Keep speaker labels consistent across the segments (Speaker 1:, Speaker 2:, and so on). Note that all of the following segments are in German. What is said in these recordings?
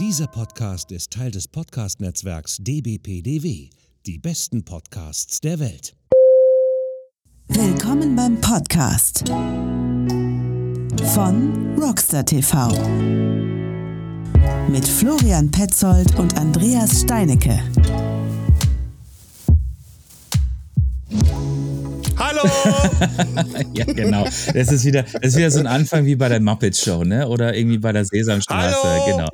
Speaker 1: Dieser Podcast ist Teil des Podcast-Netzwerks dbpdw, die besten Podcasts der Welt.
Speaker 2: Willkommen beim Podcast von Rockstar TV mit Florian Petzold und Andreas Steinecke.
Speaker 3: Hallo!
Speaker 4: ja, genau. Das ist, wieder, das ist wieder so ein Anfang wie bei der Muppet Show, ne? Oder irgendwie bei der Sesamstraße.
Speaker 3: Hallo!
Speaker 4: Genau.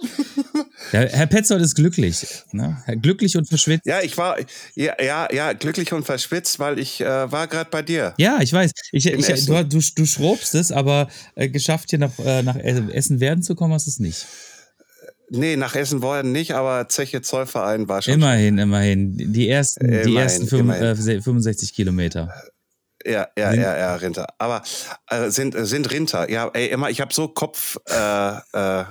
Speaker 4: Ja, Herr Petzold ist glücklich. Ne? Glücklich und verschwitzt.
Speaker 3: Ja, ich war ja, ja, ja glücklich und verschwitzt, weil ich äh, war gerade bei dir.
Speaker 4: Ja, ich weiß. Ich, ich, du, du, du schrobst es, aber äh, geschafft, hier nach, äh, nach Essen werden zu kommen, hast du es nicht.
Speaker 3: Nee, nach Essen worden nicht, aber Zeche Zollverein war schon.
Speaker 4: Immerhin, immerhin. Die ersten, immerhin, die ersten fünf, äh, 65 Kilometer.
Speaker 3: Ja, ja, ja, ja, Rinter. Aber äh, sind, sind Rinter. Ja, ey, immer, ich habe so Kopf, äh, äh,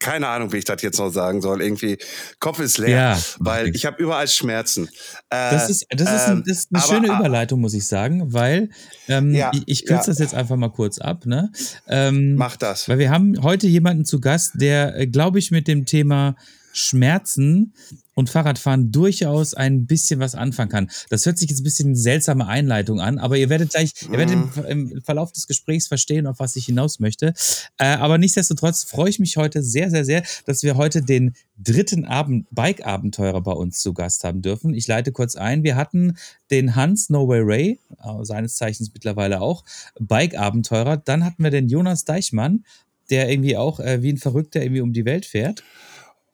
Speaker 3: keine Ahnung, wie ich das jetzt noch sagen soll. Irgendwie, Kopf ist leer, ja, weil ich habe überall Schmerzen.
Speaker 4: Äh, das ist, das ist, ein, das ist eine aber, schöne Überleitung, muss ich sagen, weil ähm, ja, ich, ich kürze ja. das jetzt einfach mal kurz ab. Ne? Ähm,
Speaker 3: Mach das.
Speaker 4: Weil wir haben heute jemanden zu Gast, der, äh, glaube ich, mit dem Thema Schmerzen und Fahrradfahren durchaus ein bisschen was anfangen kann. Das hört sich jetzt ein bisschen seltsame Einleitung an, aber ihr werdet gleich, ihr werdet im, mhm. im Verlauf des Gesprächs verstehen, auf was ich hinaus möchte. Äh, aber nichtsdestotrotz freue ich mich heute sehr, sehr, sehr, dass wir heute den dritten Abend Bike-Abenteurer bei uns zu Gast haben dürfen. Ich leite kurz ein. Wir hatten den Hans No Way Ray, äh, seines Zeichens mittlerweile auch, Bike-Abenteurer. Dann hatten wir den Jonas Deichmann, der irgendwie auch äh, wie ein Verrückter irgendwie um die Welt fährt.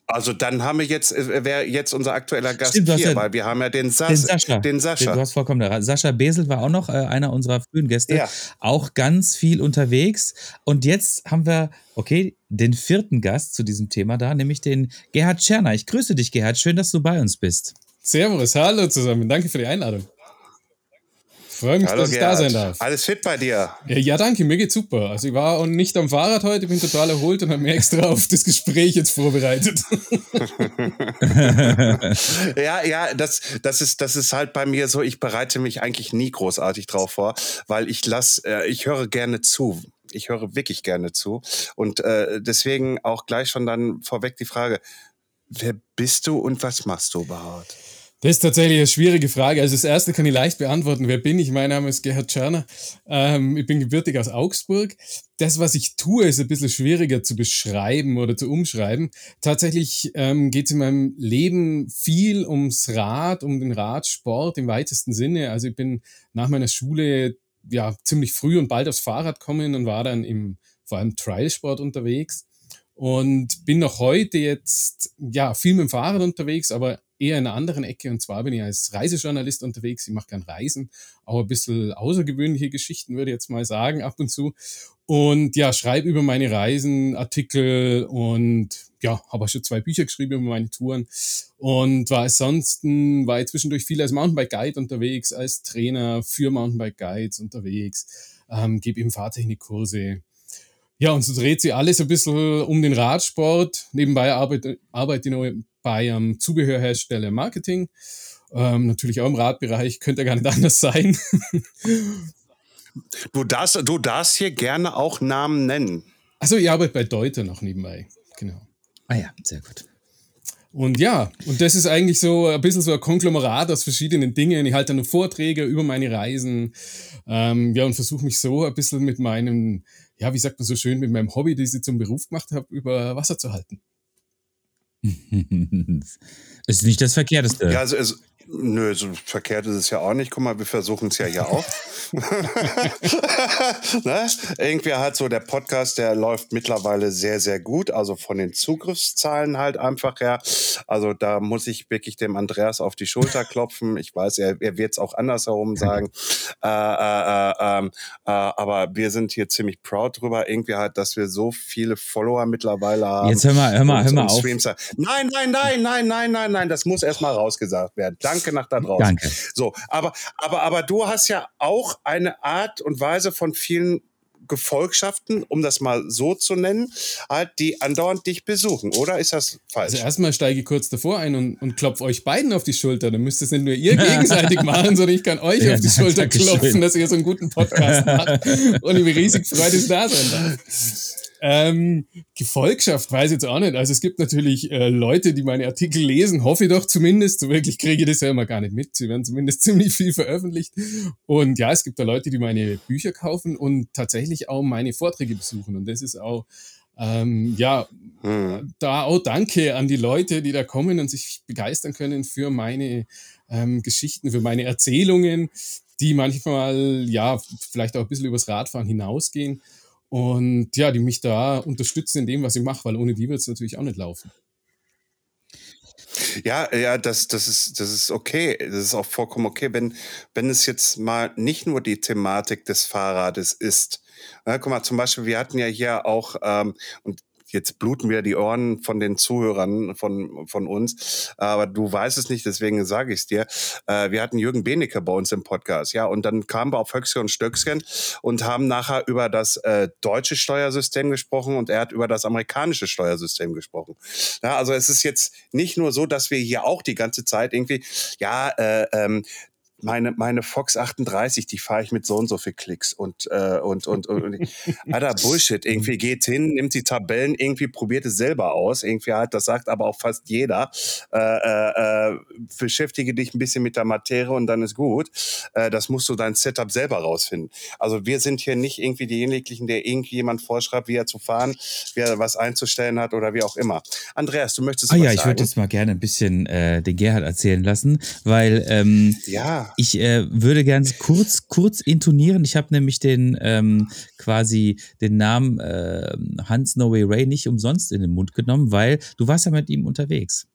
Speaker 3: Also dann haben wir jetzt, äh, wer jetzt unser aktueller Gast Stimmt, hier, ja, weil wir haben ja den, Sas den Sascha. Den Sascha.
Speaker 4: du hast vollkommen recht. Sascha Besel war auch noch äh, einer unserer frühen Gäste. Ja. Auch ganz viel unterwegs. Und jetzt haben wir, okay, den vierten Gast zu diesem Thema da, nämlich den Gerhard Scherner. Ich grüße dich, Gerhard. Schön, dass du bei uns bist.
Speaker 5: Servus, hallo zusammen. Danke für die Einladung. Freue mich, Hallo, dass ich Gerhard. da sein darf.
Speaker 3: Alles fit bei dir?
Speaker 5: Ja, danke, mir geht's super. Also ich war nicht am Fahrrad heute, bin total erholt und habe mir extra auf das Gespräch jetzt vorbereitet.
Speaker 3: ja, ja, das, das, ist, das ist halt bei mir so, ich bereite mich eigentlich nie großartig drauf vor, weil ich lass, äh, ich höre gerne zu. Ich höre wirklich gerne zu. Und äh, deswegen auch gleich schon dann vorweg die Frage, wer bist du und was machst du überhaupt?
Speaker 5: Das ist tatsächlich eine schwierige Frage. Also das erste kann ich leicht beantworten. Wer bin ich? Mein Name ist Gerhard Scherner. Ähm, ich bin gebürtig aus Augsburg. Das, was ich tue, ist ein bisschen schwieriger zu beschreiben oder zu umschreiben. Tatsächlich ähm, geht es in meinem Leben viel ums Rad, um den Radsport im weitesten Sinne. Also ich bin nach meiner Schule ja ziemlich früh und bald aufs Fahrrad kommen und war dann im vor allem Trialsport unterwegs und bin noch heute jetzt ja viel mit dem Fahrrad unterwegs, aber eher in einer anderen Ecke. Und zwar bin ich als Reisejournalist unterwegs. Ich mache gern Reisen, auch ein bisschen außergewöhnliche Geschichten, würde ich jetzt mal sagen, ab und zu. Und ja, schreibe über meine Reisen Artikel und ja, habe auch schon zwei Bücher geschrieben über meine Touren. Und war ansonsten, war ich zwischendurch viel als Mountainbike Guide unterwegs, als Trainer für Mountainbike Guides unterwegs, ähm, gebe eben Fahrtechnikkurse. Ja, und so dreht sich alles ein bisschen um den Radsport. Nebenbei arbeite, arbeite ich noch bei einem Zubehörhersteller Marketing. Ähm, natürlich auch im Radbereich, könnte gar nicht anders sein.
Speaker 3: du, darfst, du darfst hier gerne auch Namen nennen.
Speaker 5: Also ich arbeite bei Deuter noch nebenbei, genau.
Speaker 4: Ah ja, sehr gut.
Speaker 5: Und ja, und das ist eigentlich so ein bisschen so ein Konglomerat aus verschiedenen Dingen. Ich halte dann Vorträge über meine Reisen, ähm, ja, und versuche mich so ein bisschen mit meinem, ja, wie sagt man so schön, mit meinem Hobby, das ich zum Beruf gemacht habe, über Wasser zu halten.
Speaker 4: ist nicht das Verkehrteste.
Speaker 3: Ja, also, also Nö, so verkehrt ist es ja auch nicht. Guck mal, wir versuchen es ja hier auch. ne? Irgendwie hat so der Podcast, der läuft mittlerweile sehr, sehr gut. Also von den Zugriffszahlen halt einfach her. Also da muss ich wirklich dem Andreas auf die Schulter klopfen. Ich weiß, er, er wird es auch andersherum sagen. Äh, äh, äh, ähm, äh, aber wir sind hier ziemlich proud drüber, irgendwie halt, dass wir so viele Follower mittlerweile haben.
Speaker 4: Jetzt hör mal, hör mal, hör mal auf.
Speaker 3: Nein, nein, nein, nein, nein, nein, nein, das muss erstmal rausgesagt werden. Danke Danke nach da draußen.
Speaker 4: Danke.
Speaker 3: So, aber, aber, aber du hast ja auch eine Art und Weise von vielen Gefolgschaften, um das mal so zu nennen, halt, die andauernd dich besuchen, oder ist das falsch?
Speaker 5: Also erstmal steige ich kurz davor ein und, und klopfe euch beiden auf die Schulter. Dann müsst es nicht nur ihr gegenseitig machen, sondern ich kann euch ja, auf die Schulter klopfen, schön. dass ihr so einen guten Podcast macht. Und ich bin riesig freut, dass da sein darf. Ähm, Gefolgschaft weiß ich jetzt auch nicht. Also es gibt natürlich äh, Leute, die meine Artikel lesen, hoffe ich doch zumindest. So wirklich kriege ich das ja immer gar nicht mit. Sie werden zumindest ziemlich viel veröffentlicht. Und ja, es gibt da Leute, die meine Bücher kaufen und tatsächlich auch meine Vorträge besuchen. Und das ist auch ähm, ja, hm. da auch danke an die Leute, die da kommen und sich begeistern können für meine ähm, Geschichten, für meine Erzählungen, die manchmal ja vielleicht auch ein bisschen übers Radfahren hinausgehen und ja, die mich da unterstützen in dem, was ich mache, weil ohne die wird es natürlich auch nicht laufen.
Speaker 3: Ja, ja, das, das ist, das ist okay. Das ist auch vollkommen okay, wenn, wenn es jetzt mal nicht nur die Thematik des Fahrrades ist. Ja, guck mal, zum Beispiel, wir hatten ja hier auch, ähm, und jetzt bluten wieder die Ohren von den Zuhörern von, von uns, aber du weißt es nicht, deswegen sage ich es dir. Äh, wir hatten Jürgen Benecke bei uns im Podcast, ja, und dann kamen wir auf Höchstchen und Stöckchen und haben nachher über das äh, deutsche Steuersystem gesprochen und er hat über das amerikanische Steuersystem gesprochen. Ja, also es ist jetzt nicht nur so, dass wir hier auch die ganze Zeit irgendwie, ja, äh, ähm, meine, meine Fox 38, die fahre ich mit so und so viel Klicks und, äh, und, und, und, und Alter, Bullshit. Irgendwie geht hin, nimmt die Tabellen, irgendwie probiert es selber aus. Irgendwie halt, das sagt aber auch fast jeder. Äh, äh, äh, beschäftige dich ein bisschen mit der Materie und dann ist gut. Äh, das musst du dein Setup selber rausfinden. Also wir sind hier nicht irgendwie diejenigen, der irgendwie jemand vorschreibt, wie er zu fahren, wie er was einzustellen hat oder wie auch immer. Andreas, du möchtest
Speaker 4: ah, ja, ich würde jetzt mal gerne ein bisschen äh, den Gerhard erzählen lassen, weil ähm,
Speaker 3: ja
Speaker 4: ich äh, würde gerne kurz, kurz intonieren. Ich habe nämlich den ähm, quasi den Namen äh, Hans No Way Ray nicht umsonst in den Mund genommen, weil du warst ja mit ihm unterwegs.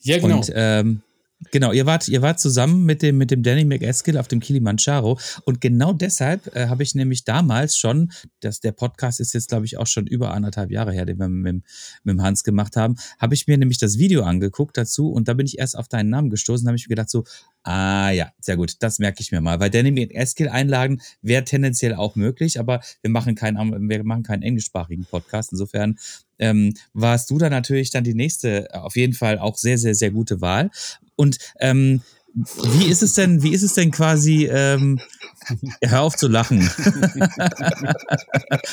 Speaker 5: Ja, genau.
Speaker 4: Und ähm, Genau, ihr wart, ihr wart zusammen mit dem, mit dem Danny McEskill auf dem Kilimanjaro. Und genau deshalb äh, habe ich nämlich damals schon, dass der Podcast ist jetzt, glaube ich, auch schon über anderthalb Jahre her, den wir mit, mit, Hans gemacht haben, habe ich mir nämlich das Video angeguckt dazu und da bin ich erst auf deinen Namen gestoßen, habe ich mir gedacht so, ah ja, sehr gut, das merke ich mir mal. Weil Danny McEskill einladen wäre tendenziell auch möglich, aber wir machen keinen, wir machen keinen englischsprachigen Podcast. Insofern ähm, warst du da natürlich dann die nächste, auf jeden Fall auch sehr, sehr, sehr gute Wahl. Und ähm, wie ist es denn, wie ist es denn quasi, ähm, hör auf zu lachen.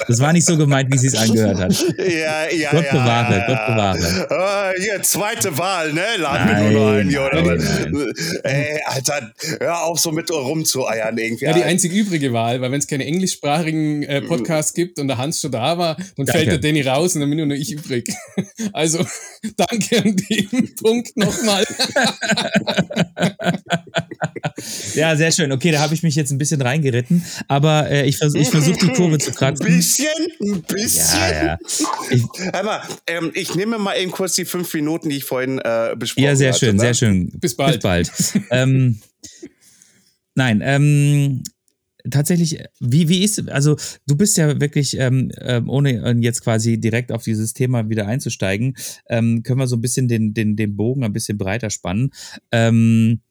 Speaker 4: das war nicht so gemeint, wie sie es angehört hat.
Speaker 3: Ja, ja,
Speaker 4: Gott
Speaker 3: ja.
Speaker 4: bewahre, Gott bewahre.
Speaker 3: Uh, hier, zweite Wahl, ne? Laden wir nur noch ein hier, oder? Nein, Ey, Alter, hör auf so mit rumzueiern irgendwie.
Speaker 5: Ja, die einzig übrige Wahl, weil wenn es keine englischsprachigen äh, Podcasts gibt und der Hans schon da war, dann danke. fällt der Danny raus und dann bin nur noch ich übrig. Also, danke an dem Punkt nochmal.
Speaker 4: ja, sehr schön. Okay, da habe ich mich jetzt ein bisschen reingeritten, aber äh, ich versuche ich versuch die Kurve zu kratzen.
Speaker 3: Ein bisschen, ein bisschen.
Speaker 4: Ja, ja. Ich,
Speaker 3: aber ähm, ich nehme mal eben kurz die fünf Minuten, die ich vorhin äh, besprochen habe.
Speaker 4: Ja, sehr
Speaker 3: hatte,
Speaker 4: schön,
Speaker 3: ne?
Speaker 4: sehr schön.
Speaker 5: Bis bald.
Speaker 4: Bis bald. ähm, nein, ähm, tatsächlich, wie, wie ist, also du bist ja wirklich, ähm, ähm, ohne jetzt quasi direkt auf dieses Thema wieder einzusteigen, ähm, können wir so ein bisschen den, den, den Bogen ein bisschen breiter spannen. Ähm,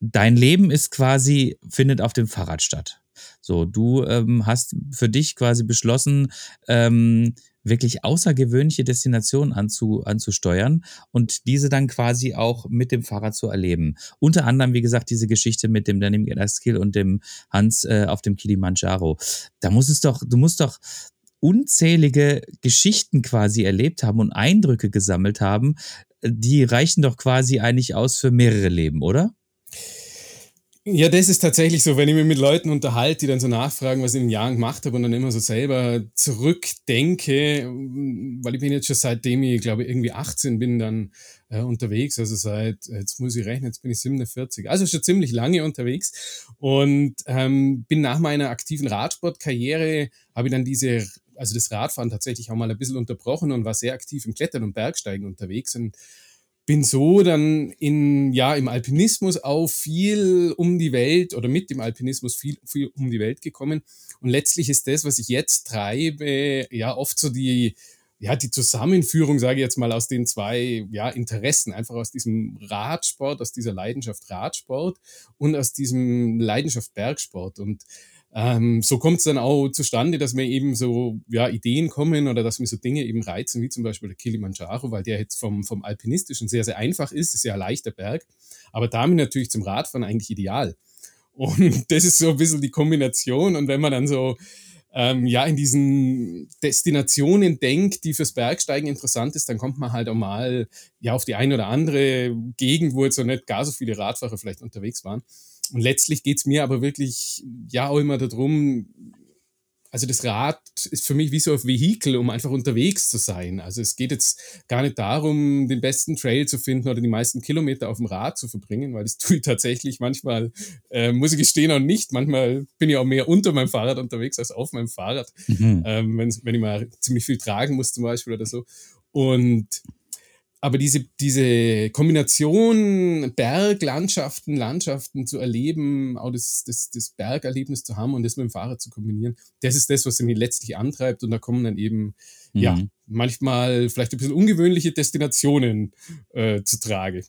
Speaker 4: dein Leben ist quasi, findet auf dem Fahrrad statt. So, du ähm, hast für dich quasi beschlossen, ähm, wirklich außergewöhnliche Destinationen anzu, anzusteuern und diese dann quasi auch mit dem Fahrrad zu erleben. Unter anderem, wie gesagt, diese Geschichte mit dem Denim Skill und dem Hans äh, auf dem Kilimanjaro. Da muss es doch, du musst doch unzählige Geschichten quasi erlebt haben und Eindrücke gesammelt haben, die reichen doch quasi eigentlich aus für mehrere Leben, oder?
Speaker 5: Ja, das ist tatsächlich so, wenn ich mich mit Leuten unterhalte, die dann so nachfragen, was ich in den Jahren gemacht habe und dann immer so selber zurückdenke, weil ich bin jetzt schon seitdem ich, glaube irgendwie 18 bin dann äh, unterwegs, also seit, jetzt muss ich rechnen, jetzt bin ich 47, also schon ziemlich lange unterwegs und ähm, bin nach meiner aktiven Radsportkarriere, habe ich dann diese, also das Radfahren tatsächlich auch mal ein bisschen unterbrochen und war sehr aktiv im Klettern und Bergsteigen unterwegs und bin so dann in, ja, im Alpinismus auch viel um die Welt oder mit dem Alpinismus viel, viel um die Welt gekommen. Und letztlich ist das, was ich jetzt treibe, ja, oft so die, ja, die Zusammenführung, sage ich jetzt mal, aus den zwei ja, Interessen, einfach aus diesem Radsport, aus dieser Leidenschaft Radsport und aus diesem Leidenschaft Bergsport. Und ähm, so kommt es dann auch zustande, dass mir eben so ja, Ideen kommen oder dass mir so Dinge eben reizen, wie zum Beispiel der Kilimanjaro, weil der jetzt vom, vom Alpinistischen sehr, sehr einfach ist, ist ja ein leichter Berg, aber damit natürlich zum Radfahren eigentlich ideal. Und das ist so ein bisschen die Kombination. Und wenn man dann so ähm, ja in diesen Destinationen denkt, die fürs Bergsteigen interessant ist, dann kommt man halt auch mal ja auf die eine oder andere Gegend, wo jetzt so nicht gar so viele Radfahrer vielleicht unterwegs waren. Und letztlich geht's mir aber wirklich ja auch immer darum, also das Rad ist für mich wie so ein Vehikel, um einfach unterwegs zu sein. Also es geht jetzt gar nicht darum, den besten Trail zu finden oder die meisten Kilometer auf dem Rad zu verbringen, weil das tue ich tatsächlich manchmal, äh, muss ich gestehen, auch nicht. Manchmal bin ich auch mehr unter meinem Fahrrad unterwegs als auf meinem Fahrrad, mhm. ähm, wenn, wenn ich mal ziemlich viel tragen muss zum Beispiel oder so. Und aber diese, diese Kombination Berglandschaften, Landschaften zu erleben, auch das, das, das Bergerlebnis zu haben und das mit dem Fahrrad zu kombinieren, das ist das, was mich letztlich antreibt. Und da kommen dann eben, mhm. ja, manchmal vielleicht ein bisschen ungewöhnliche Destinationen äh, zu Trage.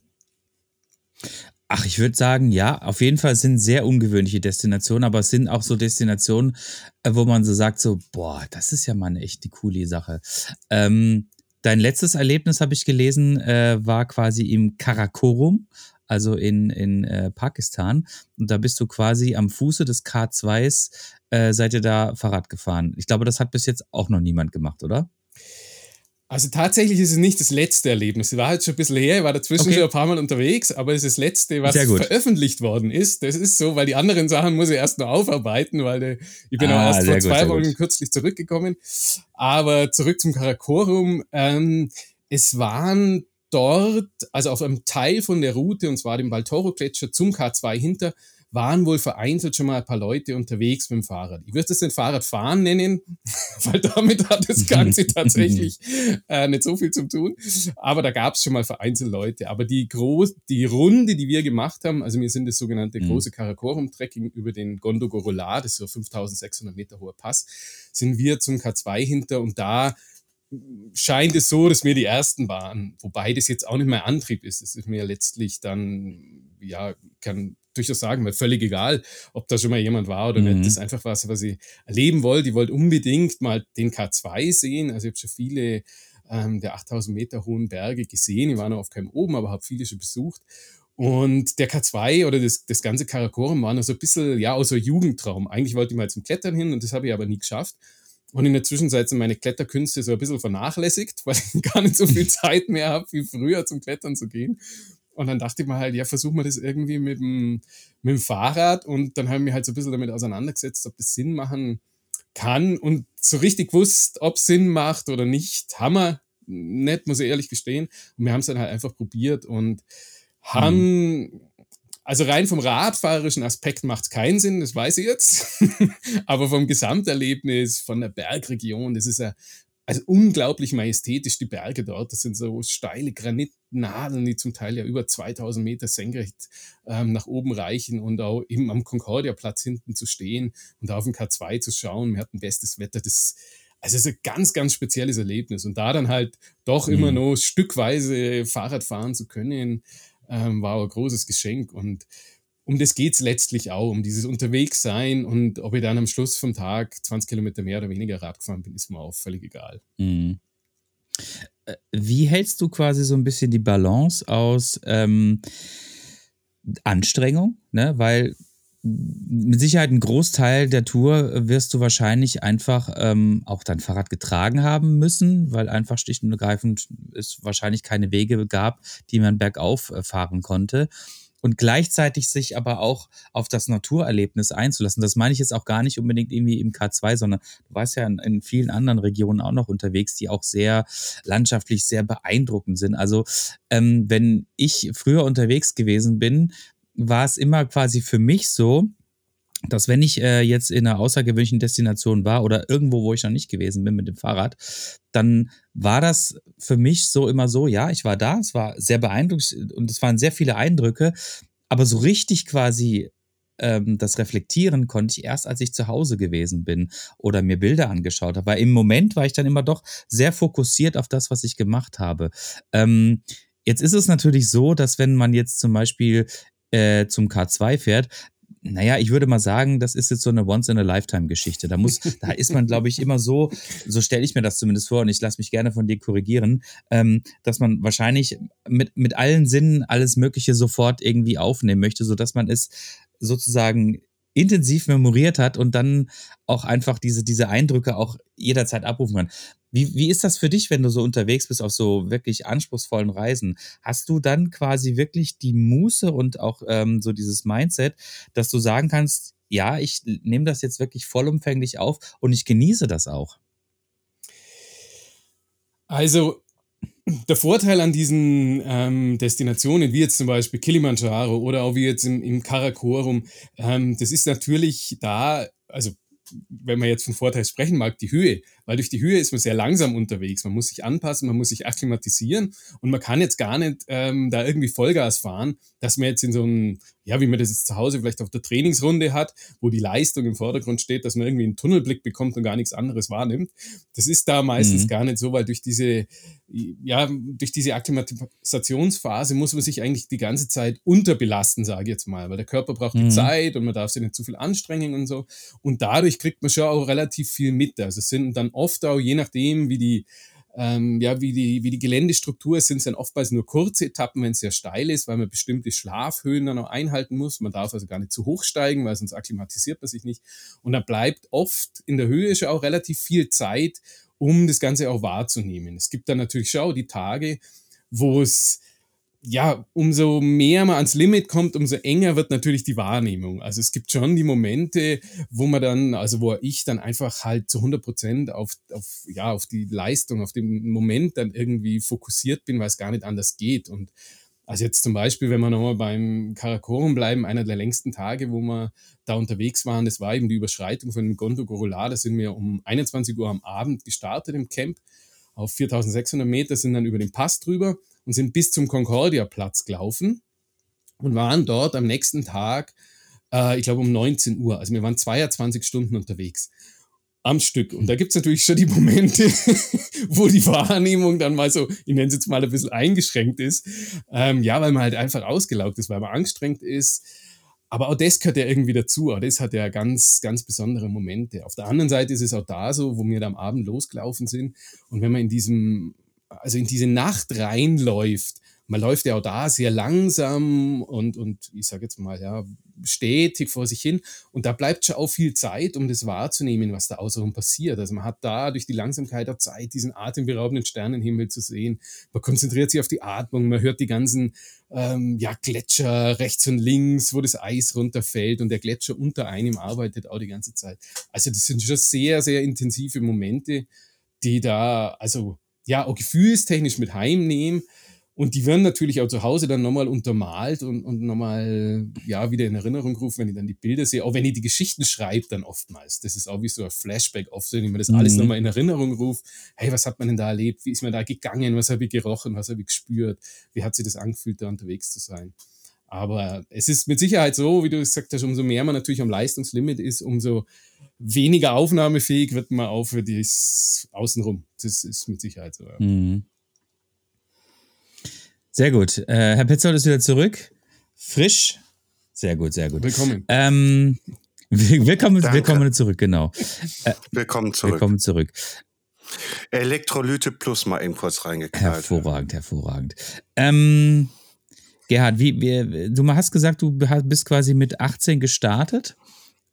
Speaker 4: Ach, ich würde sagen, ja, auf jeden Fall sind sehr ungewöhnliche Destinationen, aber es sind auch so Destinationen, äh, wo man so sagt, so, boah, das ist ja mal eine echt die coole Sache. Ähm, Dein letztes Erlebnis, habe ich gelesen, äh, war quasi im Karakorum, also in, in äh, Pakistan. Und da bist du quasi am Fuße des K2s, äh, seid ihr da Fahrrad gefahren. Ich glaube, das hat bis jetzt auch noch niemand gemacht, oder?
Speaker 5: Also tatsächlich ist es nicht das letzte Erlebnis. Es war halt schon ein bisschen her, ich war dazwischen okay. schon ein paar Mal unterwegs, aber es ist das letzte, was veröffentlicht worden ist. Das ist so, weil die anderen Sachen muss ich erst noch aufarbeiten, weil die, ich bin ah, auch erst vor zwei Wochen kürzlich zurückgekommen. Aber zurück zum Karakorum. Ähm, es waren dort, also auf einem Teil von der Route, und zwar dem Baltoro-Gletscher zum K2 hinter, waren wohl vereinzelt schon mal ein paar Leute unterwegs mit dem Fahrrad. Ich würde es den Fahrradfahren nennen, weil damit hat das Ganze tatsächlich äh, nicht so viel zu tun. Aber da gab es schon mal vereinzelt Leute. Aber die, Groß die Runde, die wir gemacht haben, also wir sind das sogenannte mhm. große Karakorum-Trekking über den Gondogorola, das ist so 5600 Meter hoher Pass, sind wir zum K2 hinter und da scheint es so, dass wir die Ersten waren, wobei das jetzt auch nicht mehr Antrieb ist. Es ist mir letztlich dann, ja, kann durchaus sagen, weil völlig egal, ob da schon mal jemand war oder mhm. nicht. Das ist einfach was, was ich erleben wollte. Ich wollte unbedingt mal den K2 sehen. Also ich habe schon viele ähm, der 8000 Meter hohen Berge gesehen. Ich war noch auf keinem oben, aber habe viele schon besucht. Und der K2 oder das, das ganze Karakorum war noch so ein bisschen, ja, auch so ein Jugendtraum. Eigentlich wollte ich mal zum Klettern hin und das habe ich aber nie geschafft. Und in der Zwischenzeit sind meine Kletterkünste so ein bisschen vernachlässigt, weil ich gar nicht so viel Zeit mehr habe, wie früher zum Klettern zu gehen. Und dann dachte ich mir halt, ja, versuchen wir das irgendwie mit dem, mit dem Fahrrad. Und dann haben wir halt so ein bisschen damit auseinandergesetzt, ob das Sinn machen kann. Und so richtig gewusst, ob es Sinn macht oder nicht, haben wir nicht, muss ich ehrlich gestehen. Und wir haben es dann halt einfach probiert und haben, mhm. also rein vom radfahrerischen Aspekt macht es keinen Sinn, das weiß ich jetzt. Aber vom Gesamterlebnis, von der Bergregion, das ist ja also unglaublich majestätisch die Berge dort. Das sind so steile Granitnadeln, die zum Teil ja über 2000 Meter senkrecht ähm, nach oben reichen und auch eben am Concordia-Platz hinten zu stehen und auf den K2 zu schauen. Wir hatten bestes Wetter. Das, also es ist ein ganz, ganz spezielles Erlebnis. Und da dann halt doch mhm. immer noch stückweise Fahrrad fahren zu können, ähm, war ein großes Geschenk. Und um das geht es letztlich auch, um dieses Unterwegssein und ob ich dann am Schluss vom Tag 20 Kilometer mehr oder weniger Rad gefahren bin, ist mir auch völlig egal. Mhm.
Speaker 4: Äh, wie hältst du quasi so ein bisschen die Balance aus ähm, Anstrengung? Ne? Weil mit Sicherheit ein Großteil der Tour wirst du wahrscheinlich einfach ähm, auch dein Fahrrad getragen haben müssen, weil einfach schlicht und ergreifend es wahrscheinlich keine Wege gab, die man bergauf äh, fahren konnte und gleichzeitig sich aber auch auf das Naturerlebnis einzulassen. Das meine ich jetzt auch gar nicht unbedingt irgendwie im K2, sondern du warst ja in, in, vielen anderen Regionen auch noch unterwegs, die auch sehr landschaftlich sehr beeindruckend sind. Also ähm, wenn ich früher unterwegs gewesen bin, war es immer quasi für mich so, dass wenn ich äh, jetzt in einer außergewöhnlichen Destination war oder irgendwo, wo ich noch nicht gewesen bin mit dem Fahrrad, dann war das für mich so immer so, ja, ich war da, es war sehr beeindruckend und es waren sehr viele Eindrücke, aber so richtig quasi ähm, das reflektieren konnte ich erst, als ich zu Hause gewesen bin oder mir Bilder angeschaut habe. Weil im Moment war ich dann immer doch sehr fokussiert auf das, was ich gemacht habe. Ähm, jetzt ist es natürlich so, dass wenn man jetzt zum Beispiel äh, zum K2 fährt, naja, ich würde mal sagen, das ist jetzt so eine Once-in-a-Lifetime-Geschichte. Da muss, da ist man, glaube ich, immer so, so stelle ich mir das zumindest vor und ich lasse mich gerne von dir korrigieren, ähm, dass man wahrscheinlich mit, mit allen Sinnen alles Mögliche sofort irgendwie aufnehmen möchte, sodass man es sozusagen intensiv memoriert hat und dann auch einfach diese, diese Eindrücke auch jederzeit abrufen kann. Wie, wie ist das für dich, wenn du so unterwegs bist auf so wirklich anspruchsvollen Reisen? Hast du dann quasi wirklich die Muße und auch ähm, so dieses Mindset, dass du sagen kannst, ja, ich nehme das jetzt wirklich vollumfänglich auf und ich genieße das auch?
Speaker 5: Also der Vorteil an diesen ähm, Destinationen, wie jetzt zum Beispiel Kilimanjaro oder auch wie jetzt im, im Karakorum, ähm, das ist natürlich da, also wenn man jetzt von Vorteil sprechen mag, die Höhe. Weil durch die Höhe ist man sehr langsam unterwegs. Man muss sich anpassen, man muss sich akklimatisieren und man kann jetzt gar nicht ähm, da irgendwie Vollgas fahren, dass man jetzt in so einem, ja, wie man das jetzt zu Hause vielleicht auf der Trainingsrunde hat, wo die Leistung im Vordergrund steht, dass man irgendwie einen Tunnelblick bekommt und gar nichts anderes wahrnimmt. Das ist da meistens mhm. gar nicht so, weil durch diese, ja, durch diese Akklimatisationsphase muss man sich eigentlich die ganze Zeit unterbelasten, sage ich jetzt mal, weil der Körper braucht mhm. die Zeit und man darf sich nicht zu viel anstrengen und so. Und dadurch kriegt man schon auch relativ viel mit. Also es sind dann oft auch, je nachdem, wie die, ähm, ja, wie die, wie die Geländestruktur ist, sind es dann oftmals nur kurze Etappen, wenn es sehr steil ist, weil man bestimmte Schlafhöhen dann auch einhalten muss. Man darf also gar nicht zu hoch steigen, weil sonst akklimatisiert man sich nicht. Und da bleibt oft in der Höhe schon auch relativ viel Zeit, um das Ganze auch wahrzunehmen. Es gibt dann natürlich schon auch die Tage, wo es ja, umso mehr man ans Limit kommt, umso enger wird natürlich die Wahrnehmung. Also es gibt schon die Momente, wo man dann, also wo ich dann einfach halt zu 100 Prozent auf, auf, ja, auf die Leistung, auf den Moment dann irgendwie fokussiert bin, weil es gar nicht anders geht. Und also jetzt zum Beispiel, wenn wir nochmal beim Karakorum bleiben, einer der längsten Tage, wo wir da unterwegs waren, das war eben die Überschreitung von Gondo Gorola. Da sind wir um 21 Uhr am Abend gestartet im Camp auf 4600 Meter, sind dann über den Pass drüber und sind bis zum Concordia-Platz gelaufen und waren dort am nächsten Tag, äh, ich glaube um 19 Uhr. Also wir waren 22 Stunden unterwegs am Stück. Und da gibt es natürlich schon die Momente, wo die Wahrnehmung dann mal so, ich nenne es jetzt mal ein bisschen eingeschränkt ist. Ähm, ja, weil man halt einfach ausgelaugt ist, weil man angestrengt ist. Aber auch das gehört ja irgendwie dazu. Auch das hat ja ganz, ganz besondere Momente. Auf der anderen Seite ist es auch da so, wo wir da am Abend losgelaufen sind. Und wenn man in diesem also in diese Nacht reinläuft. Man läuft ja auch da sehr langsam und, und ich sage jetzt mal, ja, stetig vor sich hin. Und da bleibt schon auch viel Zeit, um das wahrzunehmen, was da außenrum passiert. Also man hat da durch die Langsamkeit auch Zeit, diesen atemberaubenden Sternenhimmel zu sehen. Man konzentriert sich auf die Atmung, man hört die ganzen ähm, ja, Gletscher rechts und links, wo das Eis runterfällt und der Gletscher unter einem arbeitet auch die ganze Zeit. Also das sind schon sehr, sehr intensive Momente, die da, also ja, auch gefühlstechnisch mit heimnehmen. Und die werden natürlich auch zu Hause dann nochmal untermalt und, und nochmal, ja, wieder in Erinnerung gerufen, wenn ich dann die Bilder sehe. Auch wenn ich die Geschichten schreibe, dann oftmals. Das ist auch wie so ein Flashback oft, wenn ich mir das alles mhm. nochmal in Erinnerung rufe. Hey, was hat man denn da erlebt? Wie ist man da gegangen? Was habe ich gerochen? Was habe ich gespürt? Wie hat sich das angefühlt, da unterwegs zu sein? Aber es ist mit Sicherheit so, wie du gesagt hast, umso mehr man natürlich am Leistungslimit ist, umso weniger aufnahmefähig wird man auch für das Außenrum. Das ist mit Sicherheit so. Ja. Mhm.
Speaker 4: Sehr gut. Äh, Herr Petzold ist wieder zurück. Frisch. Sehr gut, sehr gut.
Speaker 5: Willkommen.
Speaker 4: Ähm, willkommen, willkommen zurück, genau.
Speaker 3: Äh, willkommen zurück.
Speaker 4: Willkommen zurück.
Speaker 3: Elektrolyte Plus mal eben kurz reingeknallt.
Speaker 4: Hervorragend, hervorragend. Ähm, Gerhard, wie, wie, du hast gesagt, du bist quasi mit 18 gestartet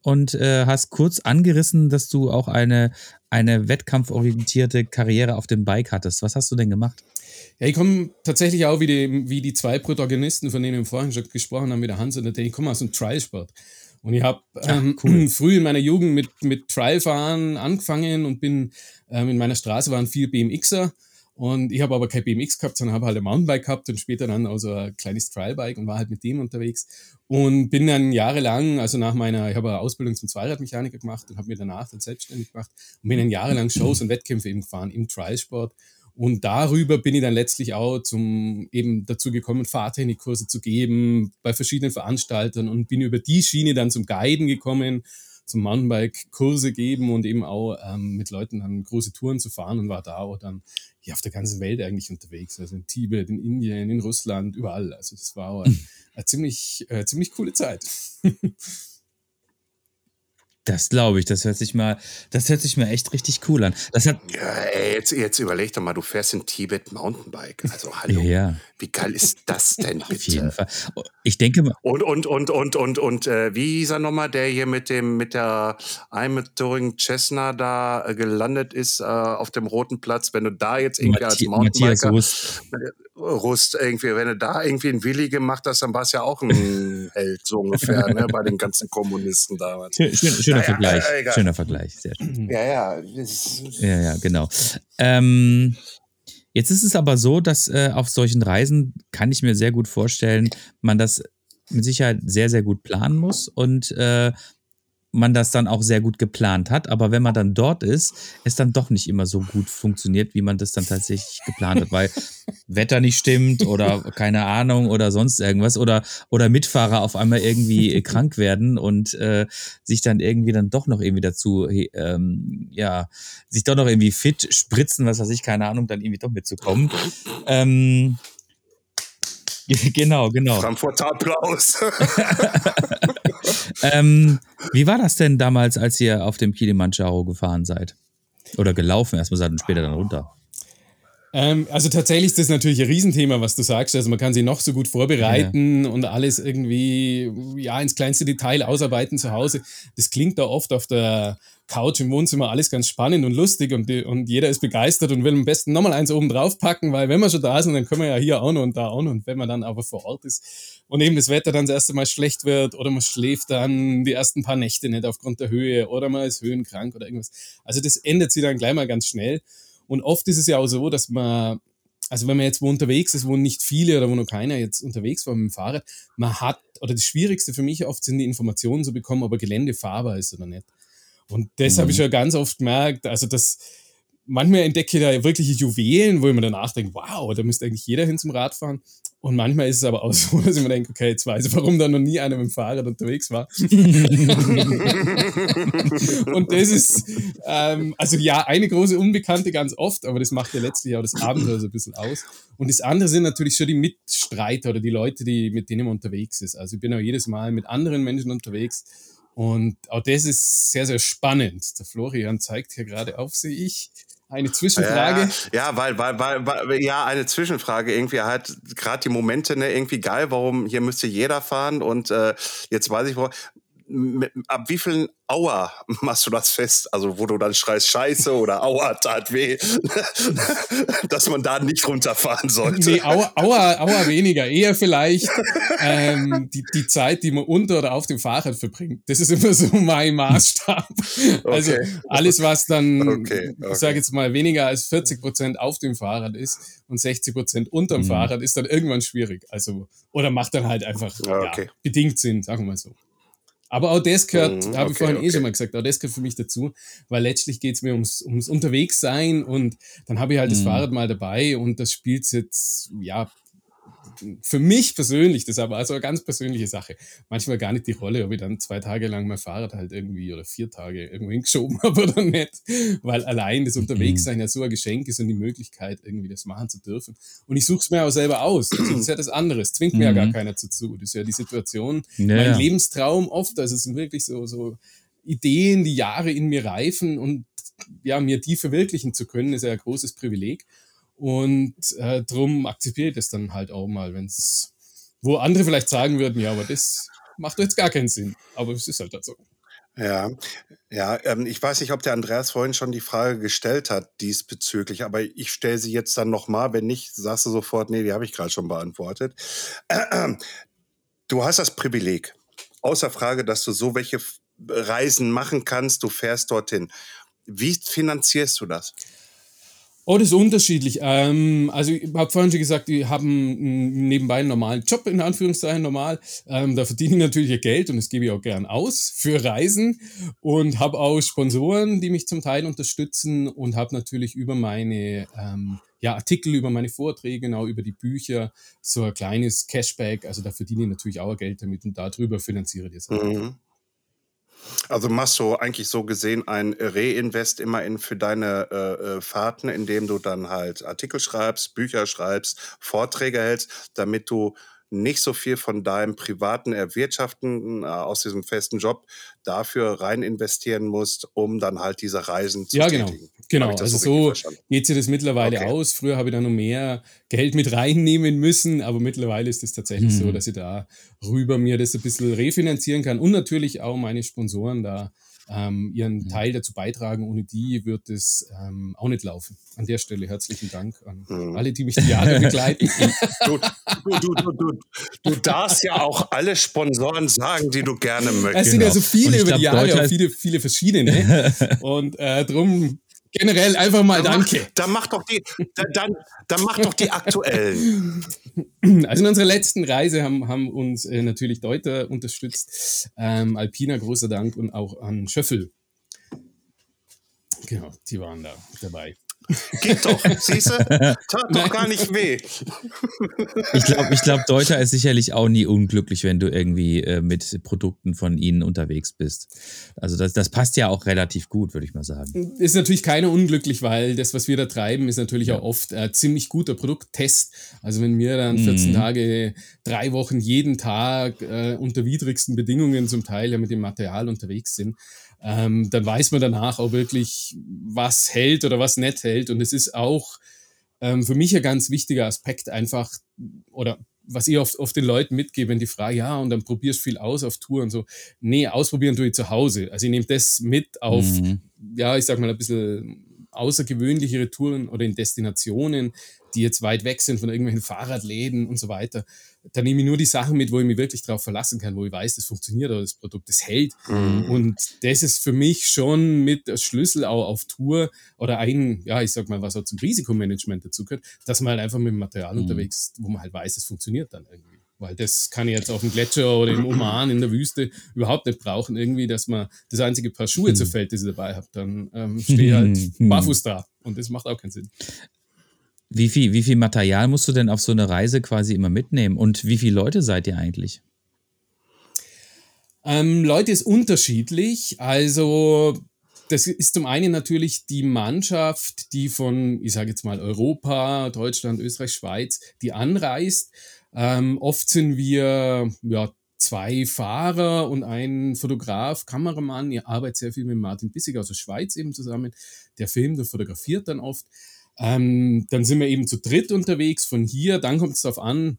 Speaker 4: und äh, hast kurz angerissen, dass du auch eine, eine wettkampforientierte Karriere auf dem Bike hattest. Was hast du denn gemacht?
Speaker 5: Ja, ich komme tatsächlich auch wie die, wie die zwei Protagonisten, von denen wir vorhin schon gesprochen haben, mit der Hans und der Danny, ich komme aus dem Trialsport. Und ich habe ähm, cool. früh in meiner Jugend mit, mit Trialfahren angefangen und bin ähm, in meiner Straße waren vier BMXer und ich habe aber kein BMX gehabt, sondern habe halt ein Mountainbike gehabt und später dann also ein kleines Trialbike und war halt mit dem unterwegs. Und bin dann jahrelang, also nach meiner, ich habe eine Ausbildung zum Zweiradmechaniker gemacht und habe mir danach dann selbstständig gemacht und bin dann jahrelang Shows und Wettkämpfe eben gefahren im Trialsport. Und darüber bin ich dann letztlich auch zum eben dazu gekommen, Fahrtechnikkurse zu geben bei verschiedenen Veranstaltern und bin über die Schiene dann zum Guiden gekommen zum Mountainbike-Kurse geben und eben auch ähm, mit Leuten dann große Touren zu fahren und war da auch dann ja, auf der ganzen Welt eigentlich unterwegs. Also in Tibet, in Indien, in Russland, überall. Also das war auch eine, eine ziemlich, äh, ziemlich coole Zeit.
Speaker 4: Das glaube ich, das hört sich mal, das hört sich mal echt richtig cool an. Das hat,
Speaker 3: Ja, ey, jetzt, jetzt überleg doch mal, du fährst in Tibet Mountainbike. Also hallo,
Speaker 4: ja,
Speaker 3: wie geil ist das denn
Speaker 4: auf jeden
Speaker 3: bitte?
Speaker 4: Fall. Ich denke mal,
Speaker 3: Und, und, und, und, und, und, äh, wie hieß er nochmal, der hier mit dem, mit der Einmetouring Cessna da äh, gelandet ist, äh, auf dem Roten Platz, wenn du da jetzt irgendwie als
Speaker 4: Matthias, Matthias
Speaker 3: Mountainbiker,
Speaker 4: Rust,
Speaker 3: äh, Rust irgendwie, wenn du da irgendwie einen Willi gemacht hast, dann warst du ja auch ein Held, so ungefähr, ne, bei den ganzen Kommunisten damals.
Speaker 4: schön, schön, schöner
Speaker 3: Naja,
Speaker 4: Vergleich,
Speaker 3: äh, egal.
Speaker 4: schöner Vergleich, sehr schön.
Speaker 3: Ja, ja,
Speaker 4: Ja, ja, genau. Ähm, jetzt ist es aber so, dass äh, auf solchen Reisen kann ich mir sehr gut vorstellen, man das mit Sicherheit sehr, sehr gut planen muss und äh, man das dann auch sehr gut geplant hat. Aber wenn man dann dort ist, es dann doch nicht immer so gut funktioniert, wie man das dann tatsächlich geplant hat, weil Wetter nicht stimmt oder keine Ahnung oder sonst irgendwas oder, oder Mitfahrer auf einmal irgendwie krank werden und äh, sich dann irgendwie dann doch noch irgendwie dazu, ähm, ja, sich doch noch irgendwie fit spritzen, was weiß ich, keine Ahnung, dann irgendwie doch mitzukommen. Ähm, genau, genau.
Speaker 3: Frankfurter Applaus.
Speaker 4: Ähm, wie war das denn damals, als ihr auf dem Kilimanjaro gefahren seid? Oder gelaufen erstmal seid und später dann runter?
Speaker 5: Ähm, also tatsächlich ist das natürlich ein Riesenthema, was du sagst. Also man kann sich noch so gut vorbereiten und alles irgendwie ja ins kleinste Detail ausarbeiten zu Hause. Das klingt da oft auf der Couch im Wohnzimmer alles ganz spannend und lustig und, und jeder ist begeistert und will am besten nochmal eins oben drauf packen, weil wenn wir schon da sind, dann können wir ja hier auch noch und da auch noch. Und wenn man dann aber vor Ort ist und eben das Wetter dann das erste Mal schlecht wird oder man schläft dann die ersten paar Nächte nicht aufgrund der Höhe oder man ist höhenkrank oder irgendwas. Also das ändert sich dann gleich mal ganz schnell. Und oft ist es ja auch so, dass man, also wenn man jetzt wo unterwegs ist, wo nicht viele oder wo noch keiner jetzt unterwegs war mit dem Fahrrad, man hat, oder das Schwierigste für mich oft sind die Informationen zu bekommen, ob ein Gelände fahrbar ist oder nicht. Und das
Speaker 4: Mhm.
Speaker 5: habe ich ja ganz oft gemerkt, also das, manchmal entdecke ich da wirkliche Juwelen, wo ich mir danach denke, wow, da müsste eigentlich jeder hin zum Radfahren. Und manchmal ist es aber auch so, dass ich mir denke, okay, jetzt weiß ich, warum da noch nie einer mit dem Fahrrad unterwegs war. Und das ist, ähm, also ja, eine große Unbekannte ganz oft, aber das macht ja letztlich auch das Abenteuer so ein bisschen aus. Und das andere sind natürlich schon die Mitstreiter oder die Leute, die, mit denen man unterwegs ist. Also ich bin auch jedes Mal mit anderen Menschen unterwegs. Und auch das ist sehr, sehr spannend. Der Florian zeigt hier gerade auf, sehe ich. Eine Zwischenfrage.
Speaker 3: Ja, ja weil, weil, weil, weil, ja, eine Zwischenfrage. Irgendwie halt gerade die Momente, ne, irgendwie geil, warum hier müsste jeder fahren und äh, jetzt weiß ich, wo, mit, ab wie vielen Aua machst du das fest? Also, wo du dann schreist Scheiße oder Aua tat weh, dass man da nicht runterfahren sollte.
Speaker 5: Nee, Aua, Aua, Aua weniger. Eher vielleicht ähm, die, die Zeit, die man unter oder auf dem Fahrrad verbringt. Das ist immer so mein Maßstab. Also
Speaker 3: Okay.
Speaker 5: alles, was dann,
Speaker 3: Okay, okay.
Speaker 5: ich sage jetzt mal, weniger als 40 Prozent auf dem Fahrrad ist und 60 Prozent unterm
Speaker 4: Mhm.
Speaker 5: Fahrrad, ist dann irgendwann schwierig. Also, oder macht dann halt einfach
Speaker 3: Ja,
Speaker 5: bedingt Sinn, sagen wir mal so. Aber auch das gehört,
Speaker 3: Mhm,
Speaker 5: habe ich
Speaker 3: okay,
Speaker 5: vorhin eh
Speaker 3: okay.
Speaker 5: schon mal gesagt, auch das gehört für mich dazu, weil letztlich geht es mir ums, ums Unterwegssein und dann habe ich halt das
Speaker 4: Mhm.
Speaker 5: Fahrrad mal dabei und das spielt jetzt, ja, für mich persönlich, das ist aber also eine ganz persönliche Sache, manchmal gar nicht die Rolle, ob ich dann zwei Tage lang mein Fahrrad halt irgendwie oder vier Tage irgendwo hingeschoben habe oder nicht, weil allein das Unterwegssein ja so ein Geschenk ist und die Möglichkeit, irgendwie das machen zu dürfen. Und ich suche es mir auch selber aus. Also das ist ja das andere. Es zwingt mir ja gar
Speaker 4: Mhm.
Speaker 5: keiner dazu. Das ist ja die Situation,
Speaker 4: Ja,
Speaker 5: mein. Lebenstraum oft. Also es sind wirklich so, so Ideen, die Jahre in mir reifen und ja, mir die verwirklichen zu können, ist ja ein großes Privileg. Und äh, drum akzeptiere ich das dann halt auch mal, wenn es, wo andere vielleicht sagen würden, ja, aber das macht jetzt gar keinen Sinn. Aber es ist halt, halt so.
Speaker 3: Ja, ja, ähm, ich weiß nicht, ob der Andreas vorhin schon die Frage gestellt hat diesbezüglich, aber ich stelle sie jetzt dann nochmal. Wenn nicht, sagst du sofort, nee, die habe ich gerade schon beantwortet. Du hast das Privileg, außer Frage, dass du so welche Reisen machen kannst, du fährst dorthin. Wie finanzierst du das?
Speaker 5: Oh, das ist unterschiedlich. Ähm, also ich habe vorhin schon gesagt, die haben nebenbei einen normalen Job, in Anführungszeichen normal. Ähm, da verdiene ich natürlich ihr Geld und das gebe ich auch gern aus für Reisen und habe auch Sponsoren, die mich zum Teil unterstützen und habe natürlich über meine ähm, ja, Artikel, über meine Vorträge, genau über die Bücher so ein kleines Cashback. Also da verdiene ich natürlich auch Geld damit und darüber finanziere ich das. auch.
Speaker 3: Mhm. Also machst du eigentlich so gesehen ein Reinvest immer in für deine äh, äh, Fahrten, indem du dann halt Artikel schreibst, Bücher schreibst, Vorträge hältst, damit du nicht so viel von deinem privaten Erwirtschaften äh, aus diesem festen Job dafür rein investieren musst, um dann halt diese Reisen zu
Speaker 5: ja, genau.
Speaker 3: tätigen.
Speaker 5: Genau, also
Speaker 3: so
Speaker 5: geht sich das mittlerweile
Speaker 3: Okay.
Speaker 5: aus. Früher habe ich da noch mehr Geld mit reinnehmen müssen, aber mittlerweile ist es tatsächlich
Speaker 4: Mhm.
Speaker 5: so, dass ich da rüber mir das ein bisschen refinanzieren kann und natürlich auch meine Sponsoren da ähm, ihren
Speaker 3: Mhm.
Speaker 5: Teil dazu beitragen. Ohne die wird es ähm, auch nicht laufen. An der Stelle herzlichen Dank an
Speaker 3: Mhm.
Speaker 5: alle, die mich die Jahre begleiten.
Speaker 3: Du, du, du, du, du, du darfst ja auch alle Sponsoren sagen, die du gerne
Speaker 5: Es
Speaker 3: möchtest.
Speaker 5: sind ja so viele
Speaker 4: ich
Speaker 5: über
Speaker 4: glaub,
Speaker 5: die Jahre, viele, viele verschiedene. und äh, drum generell einfach mal
Speaker 3: Dann mach,
Speaker 5: danke.
Speaker 3: dann mach doch die, dann, dann, dann mach doch die aktuellen.
Speaker 5: Also in unserer letzten Reise haben, haben uns äh, natürlich Deuter unterstützt, ähm, Alpina großer Dank und auch an Schöffel. Genau, die waren da dabei.
Speaker 3: Geht doch, siehst du? Tat doch gar nicht weh.
Speaker 4: Ich glaube, ich glaub, Deuter ist sicherlich auch nie unglücklich, wenn du irgendwie äh, mit Produkten von ihnen unterwegs bist. Also das, das passt ja auch relativ gut, würde ich mal sagen.
Speaker 5: Ist natürlich keiner unglücklich, weil das, was wir da treiben, ist natürlich auch oft äh, ziemlich guter Produkttest. Also wenn wir dann 14
Speaker 4: Mhm.
Speaker 5: Tage, drei Wochen jeden Tag äh, unter widrigsten Bedingungen zum Teil ja mit dem Material unterwegs sind, ähm, dann weiß man danach auch wirklich, was hält oder was nicht hält. Und es ist auch ähm, für mich ein ganz wichtiger Aspekt einfach, oder was ich oft, oft den Leuten mitgebe, wenn die fragen, ja, und dann probierst du viel aus auf Tour und so. Nee, ausprobieren tue ich zu Hause. Also ich nehme das mit auf,
Speaker 4: Mhm.
Speaker 5: ja, ich sag mal, ein bisschen außergewöhnlichere Touren oder in Destinationen, die jetzt weit weg sind von irgendwelchen Fahrradläden und so weiter. Da nehme ich nur die Sachen mit, wo ich mich wirklich darauf verlassen kann, wo ich weiß, das funktioniert oder das Produkt, das hält. Und das ist für mich schon mit der Schlüssel auch auf Tour oder ein, ja, ich sag mal, was auch zum Risikomanagement dazu gehört, dass man halt einfach mit dem Material
Speaker 4: Mhm.
Speaker 5: unterwegs ist, wo man halt weiß, es funktioniert dann irgendwie. Weil das kann ich jetzt auf dem Gletscher oder im Oman in der Wüste überhaupt nicht brauchen, irgendwie, dass man das einzige Paar Schuhe
Speaker 4: Mhm.
Speaker 5: zerfällt, das ich dabei habe. Dann ähm, stehe ich halt
Speaker 4: Mhm.
Speaker 5: barfuß da. Und das macht auch keinen Sinn.
Speaker 4: Wie viel, wie viel Material musst du denn auf so eine Reise quasi immer mitnehmen? Und wie viele Leute seid ihr eigentlich?
Speaker 5: Ähm, Leute ist unterschiedlich. Also das ist zum einen natürlich die Mannschaft, die von, ich sage jetzt mal, Europa, Deutschland, Österreich, Schweiz, die anreist. Ähm, oft sind wir ja, zwei Fahrer und ein Fotograf, Kameramann. Ihr arbeitet sehr viel mit Martin Bissig aus der Schweiz eben zusammen. Der filmt und fotografiert dann oft. Ähm, dann sind wir eben zu dritt unterwegs von hier. Dann kommt es darauf an,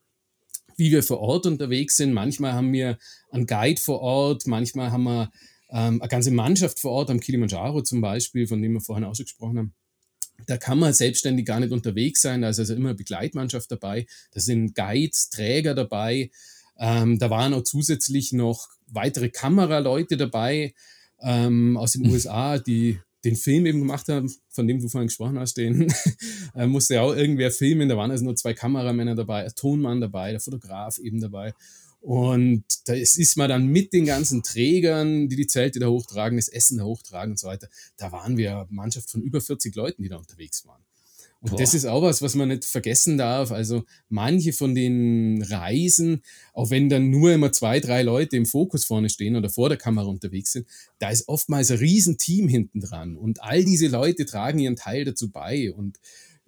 Speaker 5: wie wir vor Ort unterwegs sind. Manchmal haben wir einen Guide vor Ort, manchmal haben wir ähm, eine ganze Mannschaft vor Ort, am Kilimanjaro zum Beispiel, von dem wir vorhin auch schon gesprochen haben. Da kann man selbstständig gar nicht unterwegs sein, da ist also immer eine Begleitmannschaft dabei, da sind Guides, Träger dabei, ähm, da waren auch zusätzlich noch weitere Kameraleute dabei ähm, aus den USA, die den Film eben gemacht haben, von dem du vorhin gesprochen hast, den äh, musste ja auch irgendwer filmen. Da waren also nur zwei Kameramänner dabei, ein Tonmann dabei, der Fotograf eben dabei. Und da ist, man dann mit den ganzen Trägern, die die Zelte da hochtragen, das Essen da hochtragen und so weiter. Da waren wir Mannschaft von über 40 Leuten, die da unterwegs waren. Und
Speaker 4: Boah.
Speaker 5: das ist auch was, was man nicht vergessen darf. Also manche von den Reisen, auch wenn dann nur immer zwei, drei Leute im Fokus vorne stehen oder vor der Kamera unterwegs sind, da ist oftmals ein Riesenteam hinten dran. Und all diese Leute tragen ihren Teil dazu bei. Und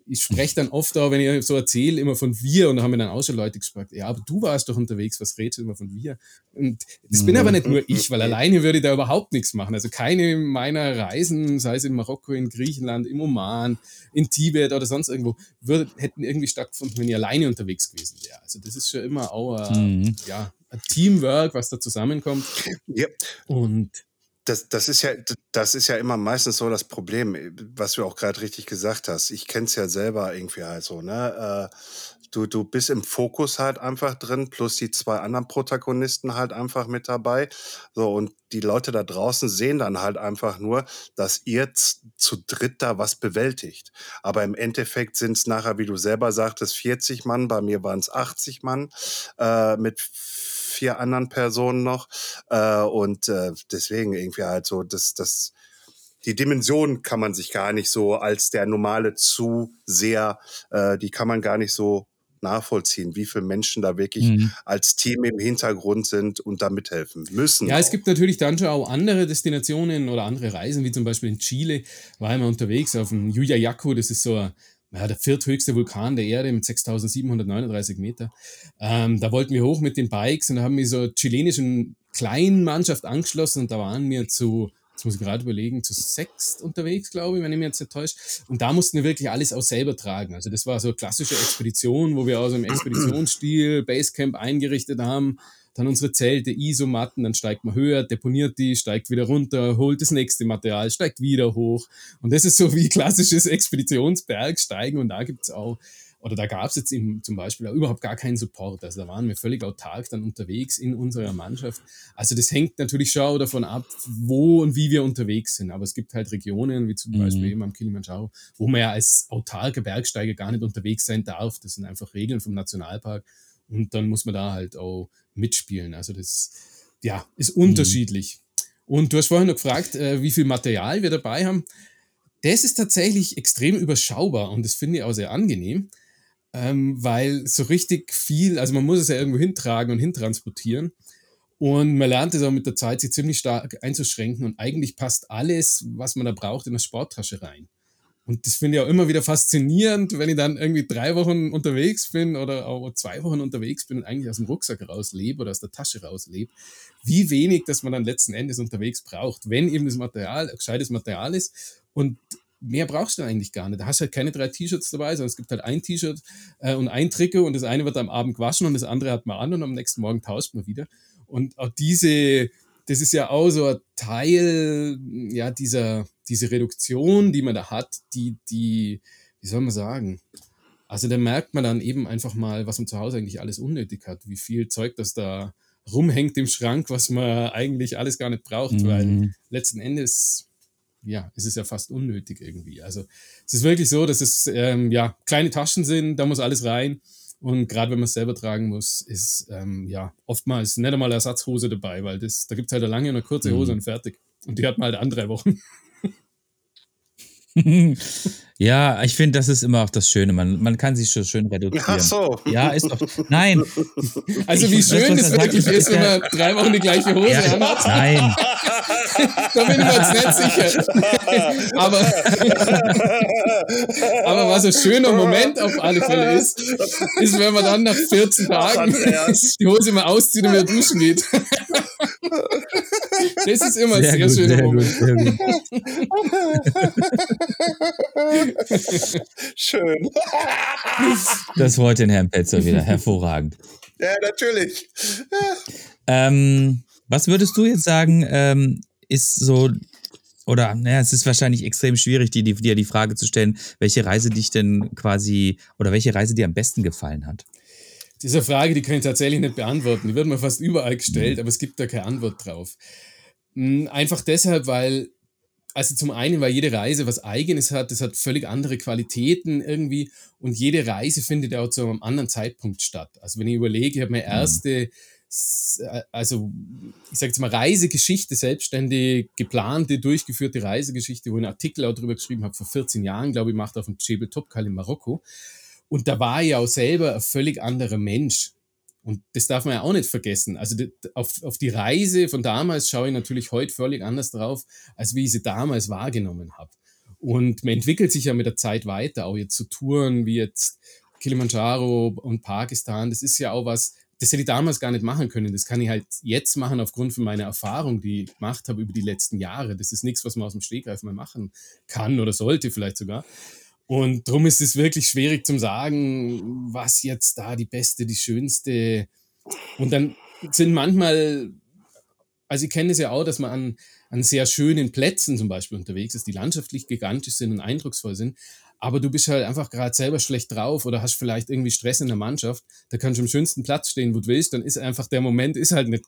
Speaker 5: ich spreche dann oft auch, wenn ich so erzähle, immer von wir und da haben mir dann auch schon Leute gefragt, ja, aber du warst doch unterwegs, was redest du immer von wir? Und das bin aber nicht nur ich, weil alleine würde ich da überhaupt nichts machen. Also keine meiner Reisen, sei es in Marokko, in Griechenland, im Oman, in Tibet oder sonst irgendwo, würde, hätten irgendwie stattgefunden, wenn ich alleine unterwegs gewesen wäre. Also das ist schon immer auch ein,
Speaker 4: Mhm.
Speaker 5: ja, ein Teamwork, was da zusammenkommt.
Speaker 3: Ja,
Speaker 5: Und
Speaker 3: das, das, ist ja, das ist ja immer meistens so das Problem, was du auch gerade richtig gesagt hast. Ich kenne es ja selber irgendwie halt so, ne? Äh, Du, du bist im Fokus halt einfach drin, plus die zwei anderen Protagonisten halt einfach mit dabei. So, und die Leute da draußen sehen dann halt einfach nur, dass ihr zu dritt da was bewältigt. Aber im Endeffekt sind es nachher, wie du selber sagtest, 40 Mann, bei mir waren es 80 Mann, äh, mit vier anderen Personen noch. Äh, und äh, deswegen irgendwie halt so, das, das, die Dimension kann man sich gar nicht so als der normale Zuseher, äh, die kann man gar nicht so nachvollziehen, wie viele Menschen da wirklich
Speaker 4: Mhm.
Speaker 3: als Team im Hintergrund sind und da mithelfen müssen.
Speaker 5: Ja, es gibt natürlich dann schon auch andere Destinationen oder andere Reisen, wie zum Beispiel in Chile war ich mal unterwegs auf dem Yuyayaku, das ist so ein ja, der vierthöchste Vulkan der Erde mit 6739 Meter. Ähm, da wollten wir hoch mit den Bikes und da haben wir so chilenischen kleinen Mannschaft angeschlossen und da waren wir zu, jetzt muss ich gerade überlegen, zu sechst unterwegs, glaube ich, wenn ich mich jetzt nicht. Und da mussten wir wirklich alles auch selber tragen. Also das war so klassische Expedition, wo wir aus dem Expeditionsstil Basecamp eingerichtet haben dann unsere Zelte, Isomatten, dann steigt man höher, deponiert die, steigt wieder runter, holt das nächste Material, steigt wieder hoch. Und das ist so wie klassisches Expeditionsbergsteigen und da gibt's auch oder da gab es jetzt eben zum Beispiel auch überhaupt gar keinen Support. Also da waren wir völlig autark dann unterwegs in unserer Mannschaft. Also das hängt natürlich schon davon ab, wo und wie wir unterwegs sind. Aber es gibt halt Regionen, wie zum mhm. Beispiel eben am Kilimanjaro, wo man ja als autarker Bergsteiger gar nicht unterwegs sein darf. Das sind einfach Regeln vom Nationalpark. Und dann muss man da halt auch mitspielen. Also das ja, ist unterschiedlich. Mhm. Und du hast vorhin noch gefragt, äh, wie viel Material wir dabei haben. Das ist tatsächlich extrem überschaubar und das finde ich auch sehr angenehm, ähm, weil so richtig viel, also man muss es ja irgendwo hintragen und hintransportieren. Und man lernt es auch mit der Zeit, sich ziemlich stark einzuschränken und eigentlich passt alles, was man da braucht, in eine Sporttasche rein. Und das finde ich auch immer wieder faszinierend, wenn ich dann irgendwie drei Wochen unterwegs bin oder auch zwei Wochen unterwegs bin und eigentlich aus dem Rucksack rauslebe oder aus der Tasche rauslebe, wie wenig, dass man dann letzten Endes unterwegs braucht, wenn eben das Material gescheites Material ist und mehr brauchst du eigentlich gar nicht. Da hast du halt keine drei T-Shirts dabei, sondern es gibt halt ein T-Shirt äh, und ein Trikot und das eine wird am Abend gewaschen und das andere hat man an und am nächsten Morgen tauscht man wieder. Und auch diese, das ist ja auch so ein Teil ja, dieser, diese Reduktion, die man da hat, die, die, wie soll man sagen? Also da merkt man dann eben einfach mal, was man zu Hause eigentlich alles unnötig hat, wie viel Zeug das da rumhängt im Schrank, was man eigentlich alles gar nicht braucht, mhm. weil letzten Endes ja, ist es ja fast unnötig irgendwie. Also es ist wirklich so, dass es ähm, ja kleine Taschen sind, da muss alles rein. Und gerade wenn man es selber tragen muss, ist ähm, ja oftmals nicht einmal Ersatzhose dabei, weil das, da gibt es halt eine lange und eine kurze Hose mhm. und fertig. Und die hat man halt an drei Wochen.
Speaker 4: ja, ich finde, das ist immer auch das Schöne. Man, man kann sich schon schön reduzieren. Ach
Speaker 3: so.
Speaker 4: Ja, ist doch. Nein.
Speaker 5: Also, wie schön es wirklich ist, wenn man drei Wochen die gleiche Hose ja, anhat.
Speaker 4: Nein.
Speaker 5: da bin ich mir jetzt nicht sicher. aber, aber was ein schöner Moment auf alle Fälle ist, ist, wenn man dann nach 14 Tagen die Hose mal auszieht und wieder duschen geht. Das ist immer sehr sehr, gut, schöner Moment.
Speaker 3: Gut, Schön.
Speaker 4: Das freut den Herrn Petzer wieder. Hervorragend.
Speaker 3: Ja, natürlich.
Speaker 4: Ähm, was würdest du jetzt sagen, ähm, ist so, oder naja, es ist wahrscheinlich extrem schwierig, dir die, die, die Frage zu stellen, welche Reise dich denn quasi, oder welche Reise dir am besten gefallen hat?
Speaker 5: Diese Frage, die kann ich tatsächlich nicht beantworten. Die wird mir fast überall gestellt, mhm. aber es gibt da keine Antwort drauf. Hm, einfach deshalb, weil, also zum einen, weil jede Reise was Eigenes hat, das hat völlig andere Qualitäten irgendwie und jede Reise findet ja auch zu einem anderen Zeitpunkt statt. Also wenn ich überlege, ich habe meine mhm. erste, also ich sage jetzt mal Reisegeschichte, selbstständig geplante, durchgeführte Reisegeschichte, wo ich einen Artikel auch darüber geschrieben habe, vor 14 Jahren, glaube ich, macht auf dem Jebel Topkal in Marokko. Und da war ich auch selber ein völlig anderer Mensch. Und das darf man ja auch nicht vergessen. Also auf, auf die Reise von damals schaue ich natürlich heute völlig anders drauf, als wie ich sie damals wahrgenommen habe. Und man entwickelt sich ja mit der Zeit weiter, auch jetzt zu Touren wie jetzt Kilimanjaro und Pakistan. Das ist ja auch was, das hätte ich damals gar nicht machen können. Das kann ich halt jetzt machen aufgrund von meiner Erfahrung, die ich gemacht habe über die letzten Jahre. Das ist nichts, was man aus dem Stegreif mal machen kann oder sollte vielleicht sogar. Und darum ist es wirklich schwierig zu sagen, was jetzt da die beste, die schönste. Und dann sind manchmal, also ich kenne es ja auch, dass man an, an sehr schönen Plätzen zum Beispiel unterwegs ist, die landschaftlich gigantisch sind und eindrucksvoll sind. Aber du bist halt einfach gerade selber schlecht drauf oder hast vielleicht irgendwie Stress in der Mannschaft. Da kannst du am schönsten Platz stehen, wo du willst. Dann ist einfach der Moment ist halt nicht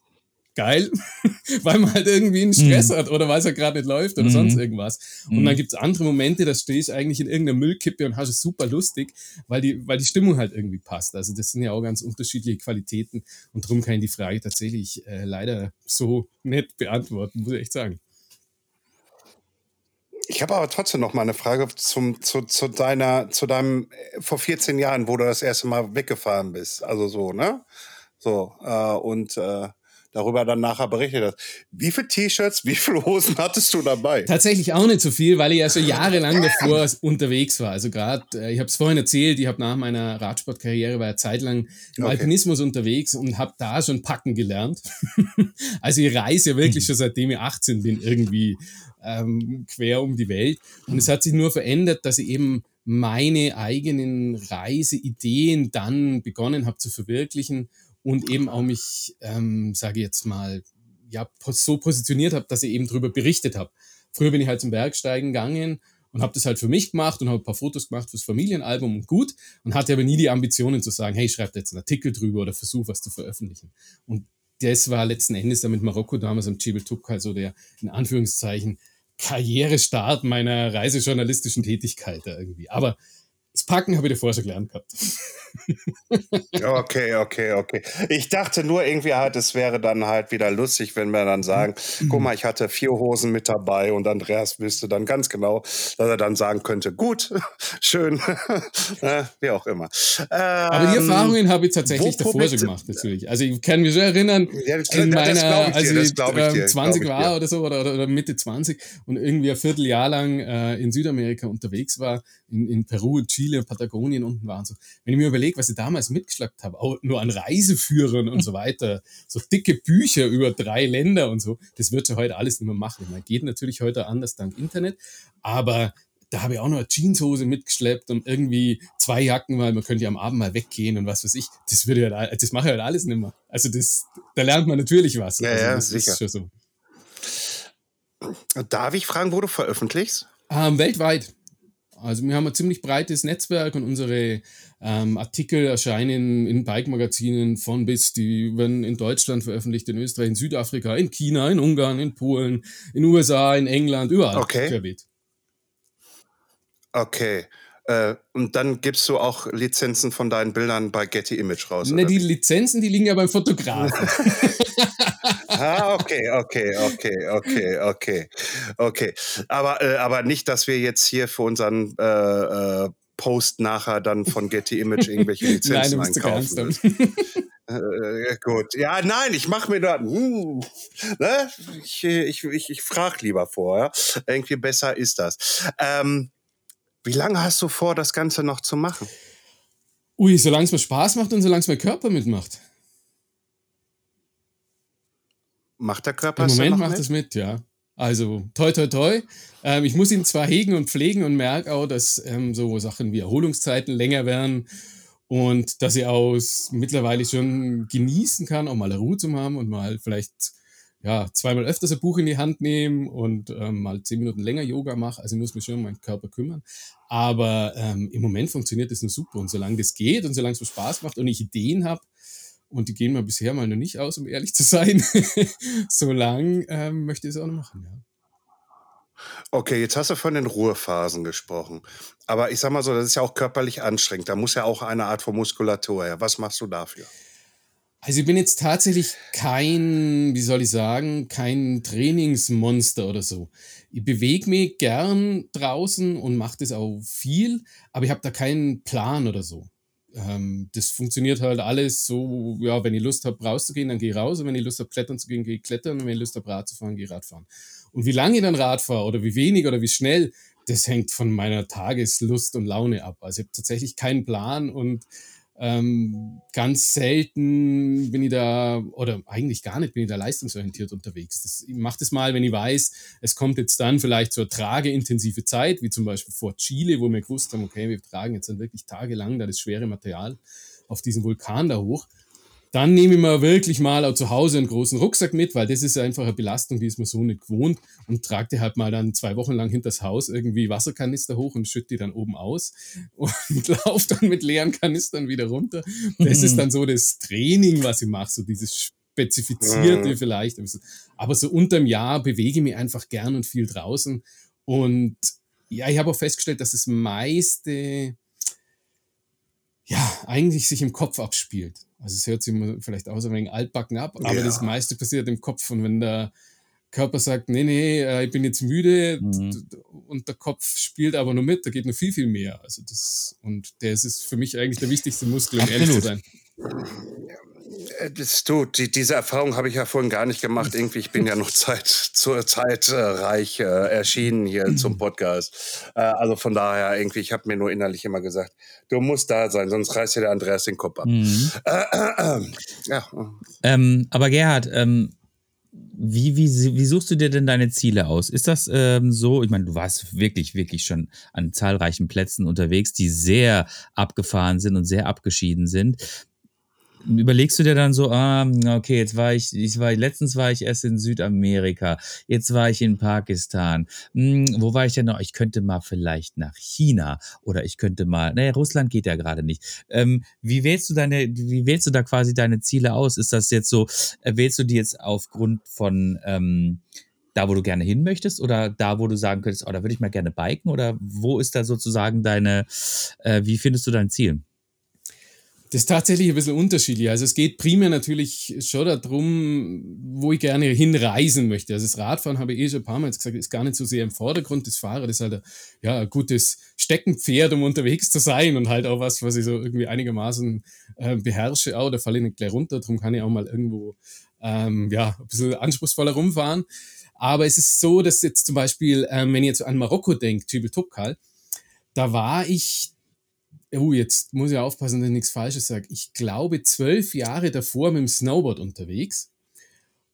Speaker 5: geil, weil man halt irgendwie einen Stress mhm. hat oder weil es ja gerade nicht läuft oder mhm. sonst irgendwas. Und mhm. dann gibt es andere Momente, da stehst du eigentlich in irgendeiner Müllkippe und hast es super lustig, weil die, weil die Stimmung halt irgendwie passt. Also das sind ja auch ganz unterschiedliche Qualitäten und darum kann ich die Frage tatsächlich äh, leider so nett beantworten, muss ich echt sagen.
Speaker 3: Ich habe aber trotzdem noch mal eine Frage zum, zu, zu, deiner, zu deinem äh, vor 14 Jahren, wo du das erste Mal weggefahren bist. Also so, ne? So, äh, und äh, darüber dann nachher berichtet hast. Wie viele T-Shirts, wie viele Hosen hattest du dabei?
Speaker 5: Tatsächlich auch nicht so viel, weil ich ja schon jahrelang davor unterwegs war. Also gerade, äh, ich habe es vorhin erzählt, ich habe nach meiner Radsportkarriere war ja zeitlang im
Speaker 3: Okay.
Speaker 5: Alpinismus unterwegs und habe da schon packen gelernt. also ich reise ja wirklich schon seitdem ich 18 bin irgendwie ähm, quer um die Welt. Und es hat sich nur verändert, dass ich eben meine eigenen Reiseideen dann begonnen habe zu verwirklichen und eben auch mich, ähm, sage ich jetzt mal, ja, so positioniert habe, dass ich eben darüber berichtet habe. Früher bin ich halt zum Bergsteigen gegangen und habe das halt für mich gemacht und habe ein paar Fotos gemacht fürs Familienalbum und gut und hatte aber nie die Ambitionen zu sagen, hey, ich schreibe da jetzt einen Artikel drüber oder versuche was zu veröffentlichen. Und das war letzten Endes dann mit Marokko damals am Jebel Touk also der, in Anführungszeichen, Karrierestart meiner reisejournalistischen Tätigkeit da irgendwie. Aber das Packen habe ich davor schon gelernt gehabt.
Speaker 3: Okay, okay, okay. Ich dachte nur irgendwie halt, es wäre dann halt wieder lustig, wenn wir dann sagen, guck mal, ich hatte vier Hosen mit dabei und Andreas wüsste dann ganz genau, dass er dann sagen könnte, gut, schön, Ne, wie auch immer.
Speaker 5: Aber die
Speaker 3: Ähm,
Speaker 5: Erfahrungen habe ich tatsächlich davor schon gemacht, natürlich. Also ich kann mich schon erinnern,
Speaker 3: Ja, das-
Speaker 5: in meiner,
Speaker 3: dir,
Speaker 5: als ich ähm,
Speaker 3: dir,
Speaker 5: 20
Speaker 3: glaub ich
Speaker 5: war oder so, oder, oder, Mitte 20 und irgendwie ein Vierteljahr lang äh, in Südamerika unterwegs war, in, in Peru, in Chile, Patagonien unten war und so. Wenn ich mir überlege, was ich damals mitgeschleppt habe, auch nur an Reiseführern und so weiter, so dicke Bücher über drei Länder und so, das wird ja heute alles nicht mehr machen. Man geht natürlich heute anders dank Internet, aber da habe ich auch noch eine Jeanshose mitgeschleppt und irgendwie zwei Jacken, weil man könnte ja am Abend mal weggehen und was weiß ich. Das würde ja, das mache ich halt alles nicht mehr. Also das, da lernt man natürlich was.
Speaker 3: Ja,
Speaker 5: also
Speaker 3: ja, sicher.
Speaker 5: ist schon so.
Speaker 3: Darf ich fragen, wo du veröffentlichst?
Speaker 5: Ähm, weltweit. Also wir haben ein ziemlich breites Netzwerk und unsere ähm, Artikel erscheinen in Bike-Magazinen von bis. Die werden in Deutschland veröffentlicht, in Österreich, in Südafrika, in China, in Ungarn, in Polen, in USA, in England, überall.
Speaker 3: Okay.
Speaker 5: querbeet.
Speaker 3: Okay. Äh, und dann gibst du auch Lizenzen von deinen Bildern bei Getty Image raus.
Speaker 5: Ne, die? Lizenzen, die liegen ja beim Fotografen.
Speaker 3: Ah, okay, okay, okay, okay, okay, okay. Aber, äh, aber nicht, dass wir jetzt hier für unseren äh, äh, Post nachher dann von Getty Image irgendwelche
Speaker 5: Nein,
Speaker 3: Lizenzen
Speaker 5: ernst
Speaker 3: einkaufen. Äh, gut. Ja, nein, ich mache mir da. Hm, ne? Ich, ich, ich, ich frage lieber vorher. Irgendwie besser ist das. Ähm, wie lange hast du vor, das Ganze noch zu machen?
Speaker 5: Ui, solange es mir Spaß macht und solange es mein Körper mitmacht.
Speaker 3: Macht der Körper
Speaker 5: Im Moment macht
Speaker 3: mit?
Speaker 5: es mit, ja. Also toi toi toi. Ähm, ich muss ihn zwar hegen und pflegen und merke auch, dass ähm, so Sachen wie Erholungszeiten länger werden und dass ich aus mittlerweile schon genießen kann, auch mal eine Ruhe zu haben und mal vielleicht ja zweimal öfters ein Buch in die Hand nehmen und ähm, mal zehn Minuten länger Yoga mache. Also ich muss mich schon um meinen Körper kümmern. Aber ähm, im Moment funktioniert das nur super und solange das geht und solange es mir Spaß macht und ich Ideen habe, und die gehen mir bisher mal noch nicht aus, um ehrlich zu sein. Solange ähm, möchte ich es auch noch machen, ja.
Speaker 3: Okay, jetzt hast du von den Ruhephasen gesprochen. Aber ich sag mal so, das ist ja auch körperlich anstrengend. Da muss ja auch eine Art von Muskulatur her. Was machst du dafür?
Speaker 5: Also ich bin jetzt tatsächlich kein, wie soll ich sagen, kein Trainingsmonster oder so. Ich bewege mich gern draußen und mache das auch viel, aber ich habe da keinen Plan oder so. Ähm, das funktioniert halt alles so, ja, wenn ich Lust habe, rauszugehen, dann gehe ich raus. Und wenn ich Lust habe, klettern zu gehen, gehe ich klettern. Und wenn ich Lust habe, Rad zu fahren, gehe ich Rad fahren. Und wie lange ich dann Rad fahre oder wie wenig oder wie schnell, das hängt von meiner Tageslust und Laune ab. Also ich habe tatsächlich keinen Plan und ähm, ganz selten bin ich da, oder eigentlich gar nicht, bin ich da leistungsorientiert unterwegs. Das, ich mache das mal, wenn ich weiß, es kommt jetzt dann vielleicht zur trageintensive Zeit, wie zum Beispiel vor Chile, wo wir gewusst haben, okay, wir tragen jetzt dann wirklich tagelang da das schwere Material auf diesen Vulkan da hoch. Dann nehme ich mir wirklich mal auch zu Hause einen großen Rucksack mit, weil das ist einfach eine Belastung, die ist man so nicht gewohnt und trage die halt mal dann zwei Wochen lang hinters Haus irgendwie Wasserkanister hoch und schütte die dann oben aus und laufe dann mit leeren Kanistern wieder runter. Das ist dann so das Training, was ich mache, so dieses Spezifizierte
Speaker 3: Mhm.
Speaker 5: vielleicht. Aber so unterm Jahr bewege ich mich einfach gern und viel draußen. Und ja, ich habe auch festgestellt, dass das meiste ja, eigentlich sich im Kopf abspielt. Also es hört sich vielleicht auch so ein wenig altbacken ab, aber
Speaker 3: Ja.
Speaker 5: das meiste passiert im Kopf. Und wenn der Körper sagt, nee, nee, äh, ich bin jetzt müde
Speaker 4: Mhm.
Speaker 5: und der Kopf spielt aber nur mit, da geht noch viel, viel mehr. Also das, und der ist für mich eigentlich der wichtigste Muskel, um ehrlich zu
Speaker 4: Absolut.
Speaker 5: sein.
Speaker 3: Äh, Das, du, die, diese Erfahrung habe ich ja vorhin gar nicht gemacht. Irgendwie, ich bin ja noch Zeit, zur Zeit äh, reich äh, erschienen hier zum Podcast. Äh, also von daher, irgendwie, ich habe mir nur innerlich immer gesagt, du musst da sein, sonst reißt dir der Andreas den Kopf ab.
Speaker 4: Mhm.
Speaker 3: Ja,
Speaker 4: Ähm, aber Gerhard, ähm, wie, wie, wie suchst du dir denn deine Ziele aus? Ist das ähm, so? Ich meine, du warst wirklich, wirklich schon an zahlreichen Plätzen unterwegs, die sehr abgefahren sind und sehr abgeschieden sind. Überlegst du dir dann so, ah, okay, jetzt war ich, ich war, letztens war ich erst in Südamerika, jetzt war ich in Pakistan. Hm, wo war ich denn noch? Ich könnte mal vielleicht nach China oder ich könnte mal, naja, Russland geht ja gerade nicht. Ähm, wie wählst du deine, wie wählst du da quasi deine Ziele aus? Ist das jetzt so, äh, wählst du die jetzt aufgrund von ähm, da, wo du gerne hin möchtest oder da, wo du sagen könntest, oh, da würde ich mal gerne biken oder wo ist da sozusagen deine, äh, wie findest du dein Ziel?
Speaker 5: Das ist tatsächlich ein bisschen unterschiedlich. Also es geht primär natürlich schon darum, wo ich gerne hinreisen möchte. Also das Radfahren habe ich eh schon ein paar Mal gesagt, ist gar nicht so sehr im Vordergrund. Das Fahrrad ist halt ein, ja, ein gutes Steckenpferd, um unterwegs zu sein und halt auch was, was ich so irgendwie einigermaßen äh, beherrsche. Auch, da falle ich nicht gleich runter, darum kann ich auch mal irgendwo ähm, ja, ein bisschen anspruchsvoller rumfahren. Aber es ist so, dass jetzt zum Beispiel, ähm, wenn ich jetzt an Marokko denke, Tübel Topkal, da war ich Oh, jetzt muss ich aufpassen, dass ich nichts Falsches sage. Ich glaube, zwölf Jahre davor mit dem Snowboard unterwegs.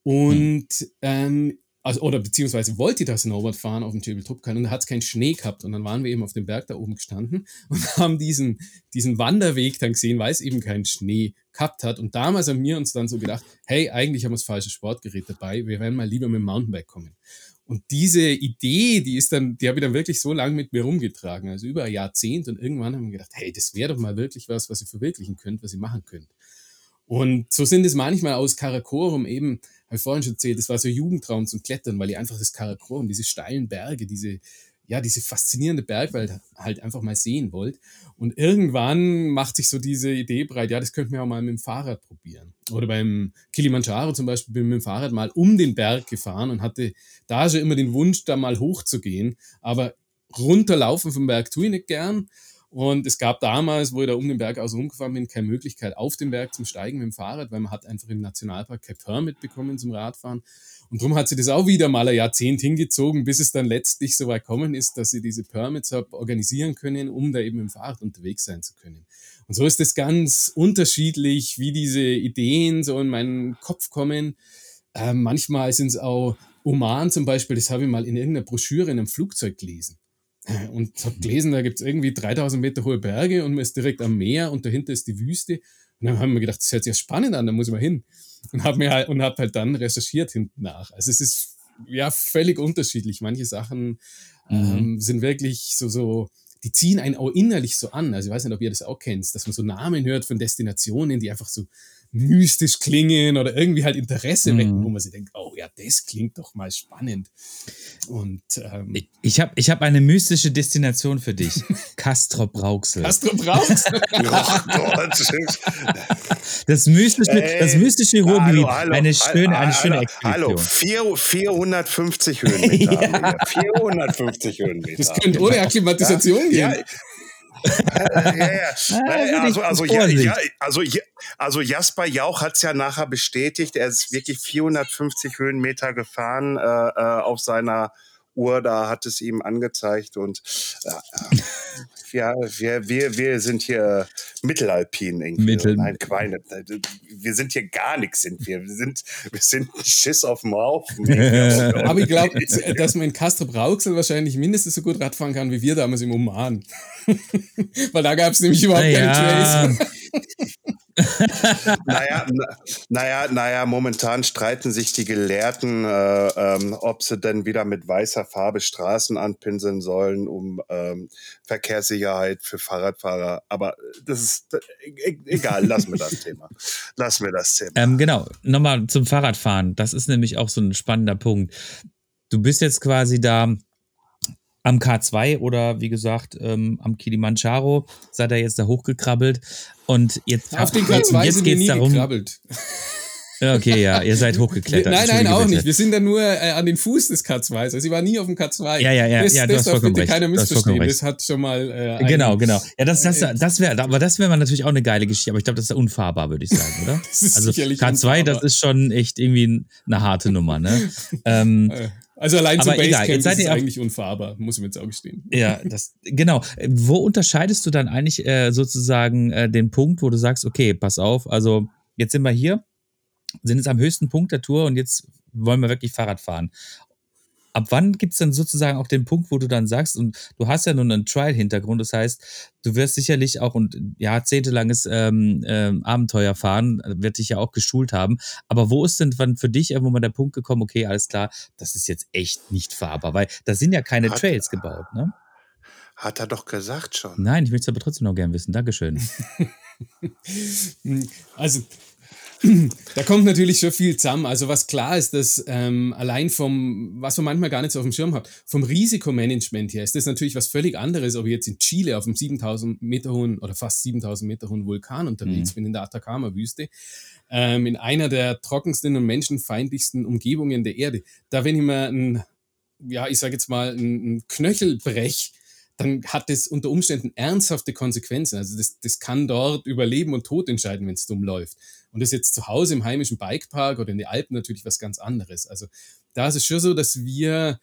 Speaker 5: Und, ähm, also, oder beziehungsweise wollte ich das Snowboard fahren auf dem Jebel Topkan und da hat es keinen Schnee gehabt. Und dann waren wir eben auf dem Berg da oben gestanden und haben diesen, diesen Wanderweg dann gesehen, weil es eben keinen Schnee gehabt hat. Und damals haben wir uns dann so gedacht, hey, eigentlich haben wir das falsche Sportgerät dabei. Wir werden mal lieber mit dem Mountainbike kommen. Und diese Idee, die ist dann, die habe ich dann wirklich so lange mit mir rumgetragen, also über ein Jahrzehnt. Und irgendwann haben wir gedacht, hey, das wäre doch mal wirklich was, was ihr verwirklichen könnt, was ihr machen könnt. Und so sind es manchmal aus Karakorum eben, habe ich vorhin schon erzählt, das war so Jugendtraum zum Klettern, weil ich einfach das Karakorum, diese steilen Berge, diese, ja, diese faszinierende Bergwelt halt einfach mal sehen wollt. Und irgendwann macht sich so diese Idee breit, ja, das könnten wir auch mal mit dem Fahrrad probieren. Oder beim Kilimanjaro zum Beispiel bin ich mit dem Fahrrad mal um den Berg gefahren und hatte da schon immer den Wunsch, da mal hochzugehen. Aber runterlaufen vom Berg tue ich nicht gern. Und es gab damals, wo ich da um den Berg aus rumgefahren bin, keine Möglichkeit auf den Berg zum Steigen mit dem Fahrrad, weil man hat einfach im Nationalpark kein Permit bekommen zum Radfahren. Und darum hat sie das auch wieder mal ein Jahrzehnt hingezogen, bis es dann letztlich so weit gekommen ist, dass sie diese Permits habe organisieren können, um da eben im Fahrrad unterwegs sein zu können. Und so ist es ganz unterschiedlich, wie diese Ideen so in meinen Kopf kommen. Äh, manchmal sind es auch Oman zum Beispiel, das habe ich mal in irgendeiner Broschüre in einem Flugzeug gelesen. Und habe gelesen, da gibt es irgendwie 3000 Meter hohe Berge und man ist direkt am Meer und dahinter ist die Wüste. Und dann haben wir gedacht, das hört sich ja spannend an, da muss ich mal hin. Und habe mir halt, und hab halt dann recherchiert hinten nach. Also es ist ja völlig unterschiedlich. Manche Sachen ähm,
Speaker 4: Mhm.
Speaker 5: sind wirklich so, so, die ziehen einen auch innerlich so an. Also ich weiß nicht, ob ihr das auch kennt, dass man so Namen hört von Destinationen, die einfach so mystisch klingen oder irgendwie halt Interesse
Speaker 4: Mhm.
Speaker 5: wecken, wo man sich denkt, oh ja, das klingt doch mal spannend. Und ähm,
Speaker 4: Ich, ich habe ich hab eine mystische Destination für dich. Castrop Rauxel.
Speaker 5: Castro Brauchs.
Speaker 3: Oh Gott.
Speaker 4: Das mystische,
Speaker 3: Ey,
Speaker 4: das mystische Ruhrgebiet.
Speaker 3: Hallo, hallo,
Speaker 4: eine schöne, eine
Speaker 3: hallo,
Speaker 4: schöne
Speaker 3: Hallo,
Speaker 4: Expedition.
Speaker 3: vier, 450 Höhenmeter. hier. 450 Höhenmeter.
Speaker 5: Das könnte ohne Akklimatisation
Speaker 3: ja,
Speaker 5: gehen.
Speaker 3: ja, ja, ja. Also, also,
Speaker 4: mit
Speaker 3: ja, ja, also, also Jasper Jauch hat es ja nachher bestätigt. Er ist wirklich 450 Höhenmeter gefahren äh, äh, auf seiner Uhr. Da hat es ihm angezeigt. Und äh, ja, wir, wir, wir sind hier Mittelalpin irgendwie.
Speaker 4: Mittel-
Speaker 3: Nein, Quine. Wir sind hier gar nichts, sind wir. Wir sind, wir sind ein Schiss auf dem Haufen.
Speaker 5: Aber ich glaube, dass man in Castro Brauxel wahrscheinlich mindestens so gut Radfahren kann wie wir damals im Oman. Weil da gab es nämlich überhaupt keine
Speaker 4: Naja,
Speaker 5: Trails.
Speaker 3: naja, na, naja, naja, momentan streiten sich die Gelehrten, äh, ähm, ob sie denn wieder mit weißer Farbe Straßen anpinseln sollen, um ähm, Verkehrssicherheit für Fahrradfahrer. Aber das ist e egal, lass mir das Thema. Lass mir das Thema.
Speaker 4: ähm, genau, nochmal zum Fahrradfahren. Das ist nämlich auch so ein spannender Punkt. Du bist jetzt quasi da am K2 oder wie gesagt ähm, am Kilimanjaro, seid ihr jetzt da hochgekrabbelt und jetzt,
Speaker 5: Auf den
Speaker 4: und
Speaker 5: K2
Speaker 4: jetzt
Speaker 5: sind wir
Speaker 4: geht's
Speaker 5: nie
Speaker 4: darum,
Speaker 5: gekrabbelt.
Speaker 4: Ja, Okay, ja, ihr seid hochgeklettert.
Speaker 5: Nein, nein, auch nicht. Wir sind da nur äh, an den Fuß des K2s. Also ich war nie auf dem K2.
Speaker 4: Ja, ja, ja,
Speaker 5: das,
Speaker 4: ja, du
Speaker 5: das
Speaker 4: hast
Speaker 5: darf bitte
Speaker 4: recht.
Speaker 5: keiner missverstehen. Das hat schon mal. Äh, ein-
Speaker 4: Genau, genau. Ja, das, das, das wäre, aber das wäre natürlich auch eine geile Geschichte, aber ich glaube, das ist unfahrbar, würde ich sagen, oder?
Speaker 5: Das ist
Speaker 4: also
Speaker 5: sicherlich
Speaker 4: K2,
Speaker 5: unfahrbar.
Speaker 4: das ist schon echt irgendwie eine harte Nummer, ne? ähm,
Speaker 5: Äh, Also allein zum Basecamp ist es eigentlich unfahrbar, muss ich mir jetzt auch gestehen.
Speaker 4: Ja, das genau. Wo unterscheidest du dann eigentlich äh, sozusagen äh, den Punkt, wo du sagst, okay, pass auf, also jetzt sind wir hier, sind jetzt am höchsten Punkt der Tour und jetzt wollen wir wirklich Fahrrad fahren. Ab wann gibt's dann sozusagen auch den Punkt, wo du dann sagst, und du hast ja nun einen Trial-Hintergrund, das heißt, du wirst sicherlich auch und jahrzehntelanges ähm, ähm, Abenteuer fahren, wird dich ja auch geschult haben. Aber wo ist denn wann für dich irgendwo mal der Punkt gekommen, okay, alles klar, das ist jetzt echt nicht fahrbar, weil da sind ja keine
Speaker 3: Hat-
Speaker 4: Trails gebaut, ne?
Speaker 3: Hat er doch gesagt schon.
Speaker 4: Nein, ich möchte es aber trotzdem noch gern wissen. Dankeschön.
Speaker 5: Also, da kommt natürlich schon viel zusammen. Also, was klar ist, dass ähm, allein vom, was man manchmal gar nicht so auf dem Schirm hat, vom Risikomanagement her ist das natürlich was völlig anderes, ob ich jetzt in Chile auf einem 7000 Meter hohen oder fast 7000 Meter hohen Vulkan unterwegs
Speaker 4: Mhm.
Speaker 5: bin, in der Atacama-Wüste, ähm, in einer der trockensten und menschenfeindlichsten Umgebungen der Erde. Da, wenn ich mir ein, ja, ich sage jetzt mal, ein, ein Knöchel brech, dann hat das unter Umständen ernsthafte Konsequenzen. Also das, das kann dort über Leben und Tod entscheiden, wenn es dumm läuft. Und das jetzt zu Hause im heimischen Bikepark oder in den Alpen natürlich was ganz anderes. Also da ist es schon so, dass wir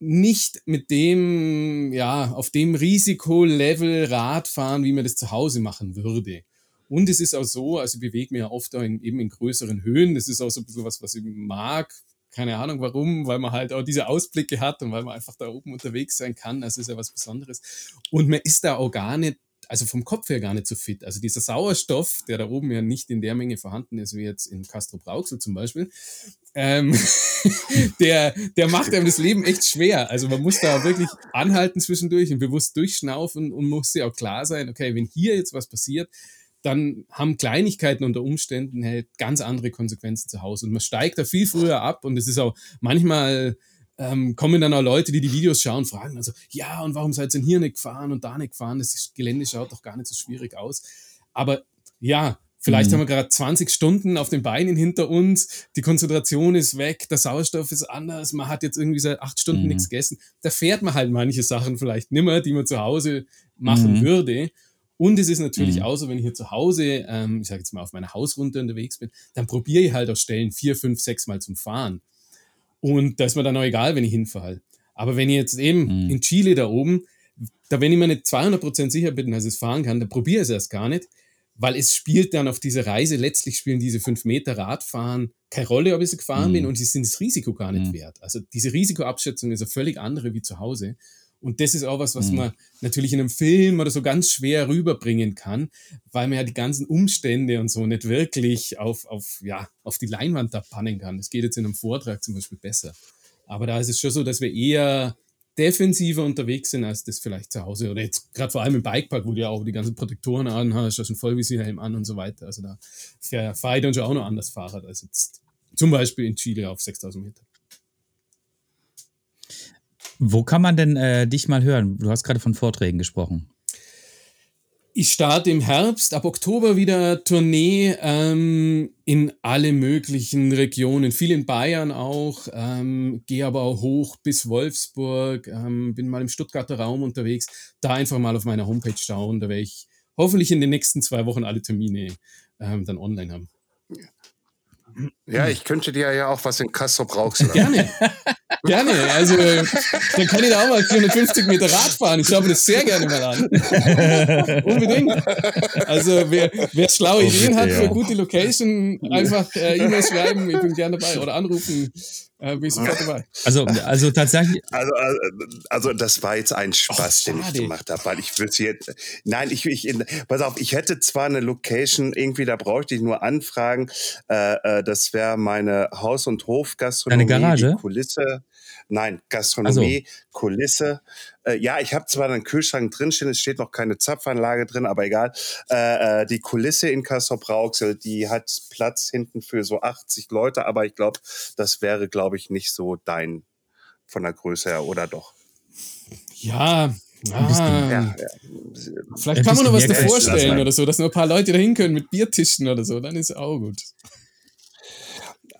Speaker 5: nicht mit dem, ja, auf dem Risikolevel Rad fahren, wie man das zu Hause machen würde. Und es ist auch so, also ich bewege mich ja oft in, eben in größeren Höhen. Das ist auch so ein bisschen was, was ich mag. Keine Ahnung warum, weil man halt auch diese Ausblicke hat und weil man einfach da oben unterwegs sein kann. Das ist ja was Besonderes. Und man ist da auch gar nicht, also vom Kopf her gar nicht so fit. Also dieser Sauerstoff, der da oben ja nicht in der Menge vorhanden ist, wie jetzt in Castro Brauxel zum Beispiel, ähm, der, der macht einem das Leben echt schwer. Also man muss da wirklich anhalten zwischendurch und bewusst durchschnaufen und muss sich auch klar sein, okay, wenn hier jetzt was passiert, dann haben Kleinigkeiten unter Umständen halt ganz andere Konsequenzen zu Hause. Und man steigt da viel früher ab und es ist auch manchmal ähm, kommen dann auch Leute, die die Videos schauen, fragen also, ja, und warum seid ihr denn hier nicht gefahren und da nicht gefahren? Das Gelände schaut doch gar nicht so schwierig aus. Aber ja, vielleicht
Speaker 4: Mhm.
Speaker 5: haben wir gerade 20 Stunden auf den Beinen hinter uns, die Konzentration ist weg, der Sauerstoff ist anders, man hat jetzt irgendwie seit acht Stunden
Speaker 4: Mhm.
Speaker 5: nichts gegessen. Da fährt man halt manche Sachen vielleicht nimmer, die man zu Hause machen
Speaker 4: Mhm.
Speaker 5: würde. Und es ist natürlich
Speaker 4: Mhm.
Speaker 5: auch so, wenn ich hier zu Hause, ähm, ich sage jetzt mal auf meiner Hausrunde unterwegs bin, dann probiere ich halt auf Stellen vier, fünf, sechs Mal zum Fahren. Und da ist mir dann auch egal, wenn ich hinfall. Aber wenn ich jetzt eben
Speaker 4: Mhm.
Speaker 5: in Chile da oben, da wenn ich mir nicht 200% sicher bin, dass ich es fahren kann, dann probiere ich es erst gar nicht, weil es spielt dann auf dieser Reise, letztlich spielen diese fünf Meter Radfahren keine Rolle, ob ich sie gefahren
Speaker 4: Mhm.
Speaker 5: bin und sie sind das Risiko gar nicht
Speaker 4: Mhm.
Speaker 5: wert. Also diese Risikoabschätzung ist eine völlig andere wie zu Hause. Und das ist auch was, was
Speaker 4: Mhm.
Speaker 5: man natürlich in einem Film oder so ganz schwer rüberbringen kann, weil man ja die ganzen Umstände und so nicht wirklich auf, auf, ja, auf die Leinwand da pannen kann. Das geht jetzt in einem Vortrag zum Beispiel besser. Aber da ist es schon so, dass wir eher defensiver unterwegs sind, als das vielleicht zu Hause. Oder jetzt gerade vor allem im Bikepark, wo du ja auch die ganzen Protektoren anhast, hast einen Vollvisierhelm an und so weiter. Also da fahre fahr ich dann schon auch noch anders Fahrrad als jetzt zum Beispiel in Chile auf 6000 Meter.
Speaker 4: Wo kann man denn äh, dich mal hören? Du hast gerade von Vorträgen gesprochen.
Speaker 5: Ich starte im Herbst, ab Oktober wieder Tournee ähm, in alle möglichen Regionen, viel in Bayern auch, ähm, gehe aber auch hoch bis Wolfsburg, ähm, bin mal im Stuttgarter Raum unterwegs. Da einfach mal auf meiner Homepage schauen, da werde ich hoffentlich in den nächsten zwei Wochen alle Termine ähm, dann online haben.
Speaker 3: Ja, ich könnte dir ja auch was in Castro Brauxel
Speaker 5: Gerne. Gerne. Also, dann kann ich da auch mal 450 Meter Rad fahren. Ich schaue mir das sehr gerne mal an. Unbedingt. Also, wer, wer schlaue Ideen hat für gute Location, einfach äh, E-Mail schreiben. Ich bin gerne dabei. Oder anrufen. Äh, bin ich sofort dabei.
Speaker 4: Also, also tatsächlich,
Speaker 3: Also, also, also das war jetzt ein Spaß,
Speaker 5: Oh,
Speaker 3: den ich gemacht habe, weil ich würde jetzt. Nein, ich, ich pass auf, ich hätte zwar eine Location, irgendwie, da bräuchte ich nur anfragen. Äh, äh, das wäre meine Haus- und Hofgastronomie.
Speaker 4: Deine Garage?
Speaker 3: Die Kulisse. Nein, Gastronomie, Kulisse. Äh, ja, ich habe zwar einen Kühlschrank drinstehen, es steht noch keine Zapfanlage drin, aber egal. Äh, äh, die Kulisse in Castro Brauxel, die hat Platz hinten für so 80 Leute, aber ich glaube, das wäre, glaube ich, nicht so dein von der Größe her, oder doch?
Speaker 5: Ja. Ah,
Speaker 3: Ja, ja.
Speaker 5: Vielleicht kann man noch was davor stellen oder so, dass nur ein paar Leute da hin können mit Biertischen oder so. Dann ist auch gut.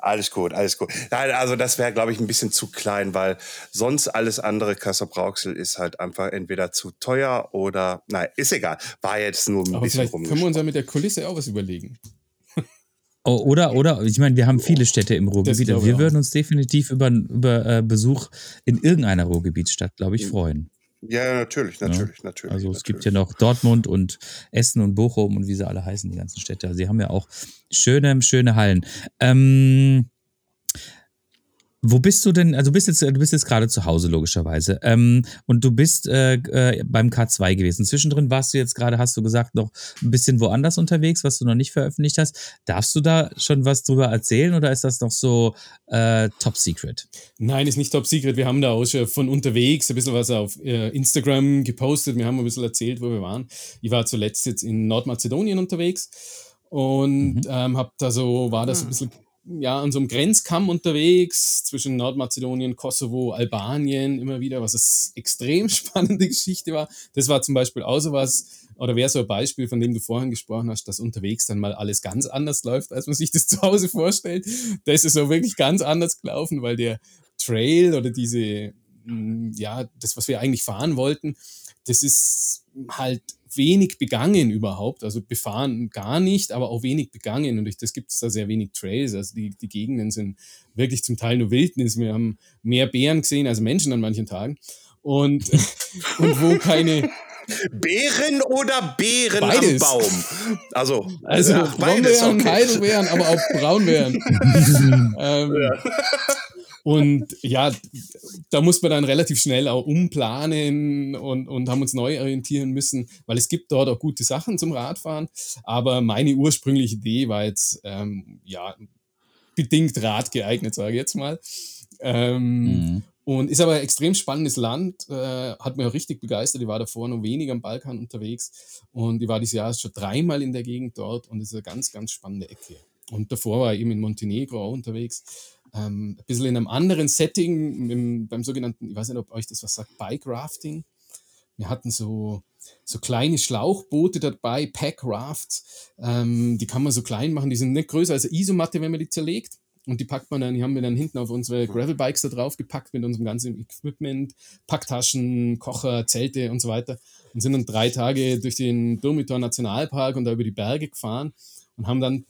Speaker 3: Alles gut, alles gut. Nein, also das wäre, glaube ich, ein bisschen zu klein, weil sonst alles andere Kassel Brauxel ist halt einfach entweder zu teuer oder, nein, ist egal. War jetzt nur ein
Speaker 5: Aber
Speaker 3: bisschen
Speaker 5: vielleicht können wir uns ja mit der Kulisse auch was überlegen.
Speaker 4: Oh, oder, oder, ich meine, wir haben viele Städte im Ruhrgebiet. Wir würden uns definitiv über, über äh, Besuch in irgendeiner Ruhrgebietsstadt, glaube ich, freuen.
Speaker 3: Ja, ja, natürlich, natürlich, natürlich.
Speaker 4: Also es
Speaker 3: natürlich.
Speaker 4: gibt ja noch Dortmund und Essen und Bochum und wie sie alle heißen, die ganzen Städte. Also sie haben ja auch schöne, schöne Hallen. Ähm, wo bist du denn? Also du bist jetzt, du bist jetzt gerade zu Hause logischerweise ähm, und du bist äh, äh, beim K2 gewesen. Zwischendrin warst du jetzt gerade, hast du gesagt, noch ein bisschen woanders unterwegs, was du noch nicht veröffentlicht hast. Darfst du da schon was drüber erzählen oder ist das noch so äh, Top Secret?
Speaker 5: Nein, ist nicht top secret. Wir haben da auch schon von unterwegs ein bisschen was auf äh, Instagram gepostet. Wir haben ein bisschen erzählt, wo wir waren. Ich war zuletzt jetzt in Nordmazedonien unterwegs und ähm, hab da so, war das ein bisschen ja, an so einem Grenzkamm unterwegs zwischen Nordmazedonien, Kosovo, Albanien immer wieder, was eine extrem spannende Geschichte war. Das war zum Beispiel auch so was, oder wäre so ein Beispiel, von dem du vorhin gesprochen hast, dass unterwegs dann mal alles ganz anders läuft, als man sich das zu Hause vorstellt. Da ist so wirklich ganz anders gelaufen, weil der Trail oder diese, mh, ja, das, was wir eigentlich fahren wollten, das ist halt wenig begangen überhaupt, also befahren gar nicht, aber auch wenig begangen und durch das gibt es da sehr wenig Trails, also die, die Gegenden sind wirklich zum Teil nur Wildnis, wir haben mehr Bären gesehen als Menschen an manchen Tagen und, und wo keine,
Speaker 3: Beeren oder Beeren
Speaker 5: Beides.
Speaker 3: am Baum? Also,
Speaker 5: also
Speaker 3: ach, beides,
Speaker 5: Brombeeren,
Speaker 3: okay.
Speaker 5: Heidelbeeren, aber auch Braunbeeren. ähm, Und ja, da muss man dann relativ schnell auch umplanen und, und haben uns neu orientieren müssen, weil es gibt dort auch gute Sachen zum Radfahren. Aber meine ursprüngliche Idee war jetzt, ähm, ja, bedingt radgeeignet, sage ich jetzt mal. Ähm,
Speaker 4: Mhm.
Speaker 5: Und ist aber ein extrem spannendes Land, äh, hat mich auch richtig begeistert. Ich war davor noch wenig am Balkan unterwegs und ich war dieses Jahr schon dreimal in der Gegend dort und es ist eine ganz, ganz spannende Ecke. Und davor war ich eben in Montenegro auch unterwegs. Ähm, ein bisschen in einem anderen Setting, im, beim sogenannten, ich weiß nicht, ob euch das was sagt, Bike Rafting. Wir hatten so, so kleine Schlauchboote dabei, Pack Rafts. Ähm, die kann man so klein machen, die sind nicht größer als eine Isomatte, wenn man die zerlegt. Und die packt man dann, die haben wir dann hinten auf unsere Gravelbikes da drauf gepackt mit unserem ganzen Equipment, Packtaschen, Kocher, Zelte und so weiter. Und sind dann drei Tage durch den Durmitor Nationalpark und da über die Berge gefahren und haben dann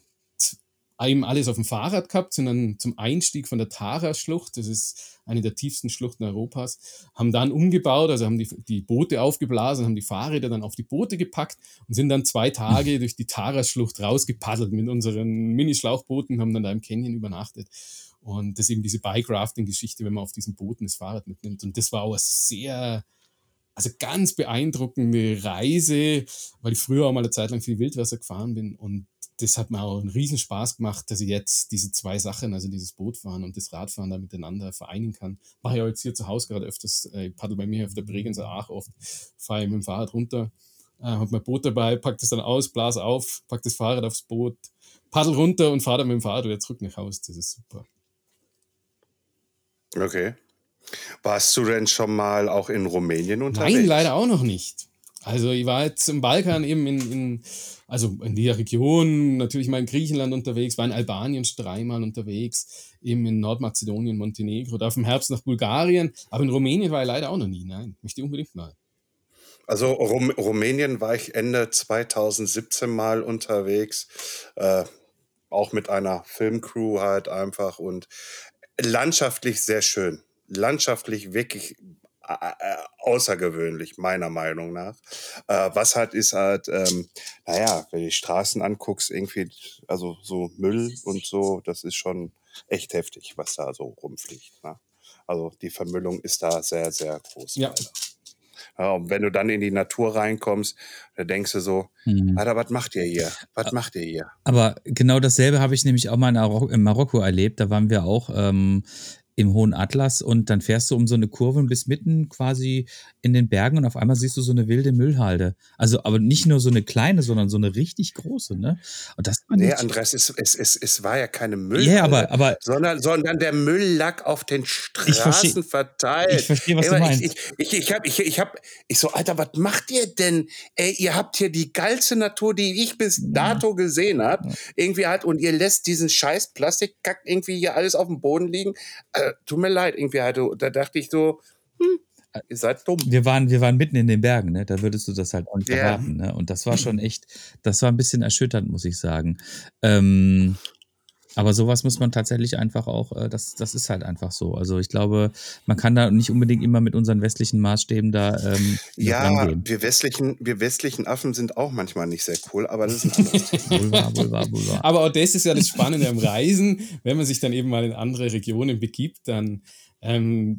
Speaker 5: eben alles auf dem Fahrrad gehabt, sind dann zum Einstieg von der Tara-Schlucht, das ist eine der tiefsten Schluchten Europas, haben dann umgebaut, also haben die, die Boote aufgeblasen, haben die Fahrräder dann auf die Boote gepackt und sind dann zwei Tage durch die Tara-Schlucht rausgepaddelt mit unseren Mini-Schlauchbooten, haben dann da im Canyon übernachtet. Und das ist eben diese Bike-Rafting-Geschichte, wenn man auf diesen Booten das Fahrrad mitnimmt. Und das war auch eine sehr, also ganz beeindruckende Reise, weil ich früher auch mal eine Zeit lang viel Wildwasser gefahren bin und das hat mir auch einen riesen Spaß gemacht, dass ich jetzt diese zwei Sachen, also dieses Bootfahren und das Radfahren da miteinander vereinen kann. Mache ich auch jetzt hier zu Hause gerade öfters, äh, ich paddel bei mir auf der Bregenzer Aach oft, fahre ich mit dem Fahrrad runter, äh, habe mein Boot dabei, pack das dann aus, blas auf, pack das Fahrrad aufs Boot, paddel runter und fahre dann mit dem Fahrrad wieder zurück nach Hause. Das ist super.
Speaker 3: Okay. Warst du denn schon mal auch in Rumänien unterwegs?
Speaker 5: Nein, leider auch noch nicht. Also ich war jetzt im Balkan eben in, in also in der Region, natürlich mal in Griechenland unterwegs, war in Albanien dreimal unterwegs, eben in Nordmazedonien, Montenegro, da im Herbst nach Bulgarien, aber in Rumänien war ich leider auch noch nie, nein, möchte ich unbedingt mal.
Speaker 3: Also Rum Rumänien war ich Ende 2017 mal unterwegs, äh, auch mit einer Filmcrew halt einfach und landschaftlich sehr schön. Landschaftlich wirklich außergewöhnlich, meiner Meinung nach. Äh, was halt ist halt, ähm, naja, wenn du die Straßen anguckst, irgendwie, also so Müll und so, das ist schon echt heftig, was da so rumfliegt. Ne? Also die Vermüllung ist da sehr, sehr groß.
Speaker 5: Ja.
Speaker 3: Ja, und wenn du dann in die Natur reinkommst, da denkst du so,
Speaker 4: Mhm.
Speaker 3: Alter, was macht ihr hier? Was macht ihr hier?
Speaker 4: Aber genau dasselbe habe ich nämlich auch mal in Marokko erlebt. Da waren wir auch ähm, im hohen Atlas und dann fährst du um so eine Kurve und bist mitten quasi in den Bergen und auf einmal siehst du so eine wilde Müllhalde. Also, aber nicht nur so eine kleine, sondern so eine richtig große, ne?
Speaker 3: Und das war nee, Andreas, es, es, es, es war ja keine Müllhalde,
Speaker 4: ja, aber, aber,
Speaker 3: sondern, sondern der Müll lag auf den Straßen
Speaker 4: ich versteh,
Speaker 3: verteilt.
Speaker 4: Ich verstehe, was Ey, du meinst.
Speaker 3: Ich, ich, ich, ich habe, ich, ich, hab, ich so, Alter, was macht ihr denn? Ey, ihr habt hier die geilste Natur, die ich bis dato gesehen habe. Ja. Irgendwie halt, und ihr lässt diesen scheiß Plastikkack irgendwie hier alles auf dem Boden liegen. Tut mir leid, irgendwie halt, da dachte ich so, hm, ihr seid dumm.
Speaker 4: Wir waren, wir waren mitten in den Bergen, ne? Da würdest du das halt auch nicht yeah. erwarten, ne? Und das war schon echt, das war ein bisschen erschütternd, muss ich sagen. Ähm, aber sowas muss man tatsächlich einfach auch, äh, das, das ist halt einfach so. Also ich glaube, man kann da nicht unbedingt immer mit unseren westlichen Maßstäben da ähm,
Speaker 3: Ja, rangehen. wir westlichen, wir westlichen Affen sind auch manchmal nicht sehr cool, aber das ist ein anderes Thema.
Speaker 5: wohl wahr, wohl wahr. Aber auch das ist ja das Spannende am Reisen, wenn man sich dann eben mal in andere Regionen begibt, dann ähm,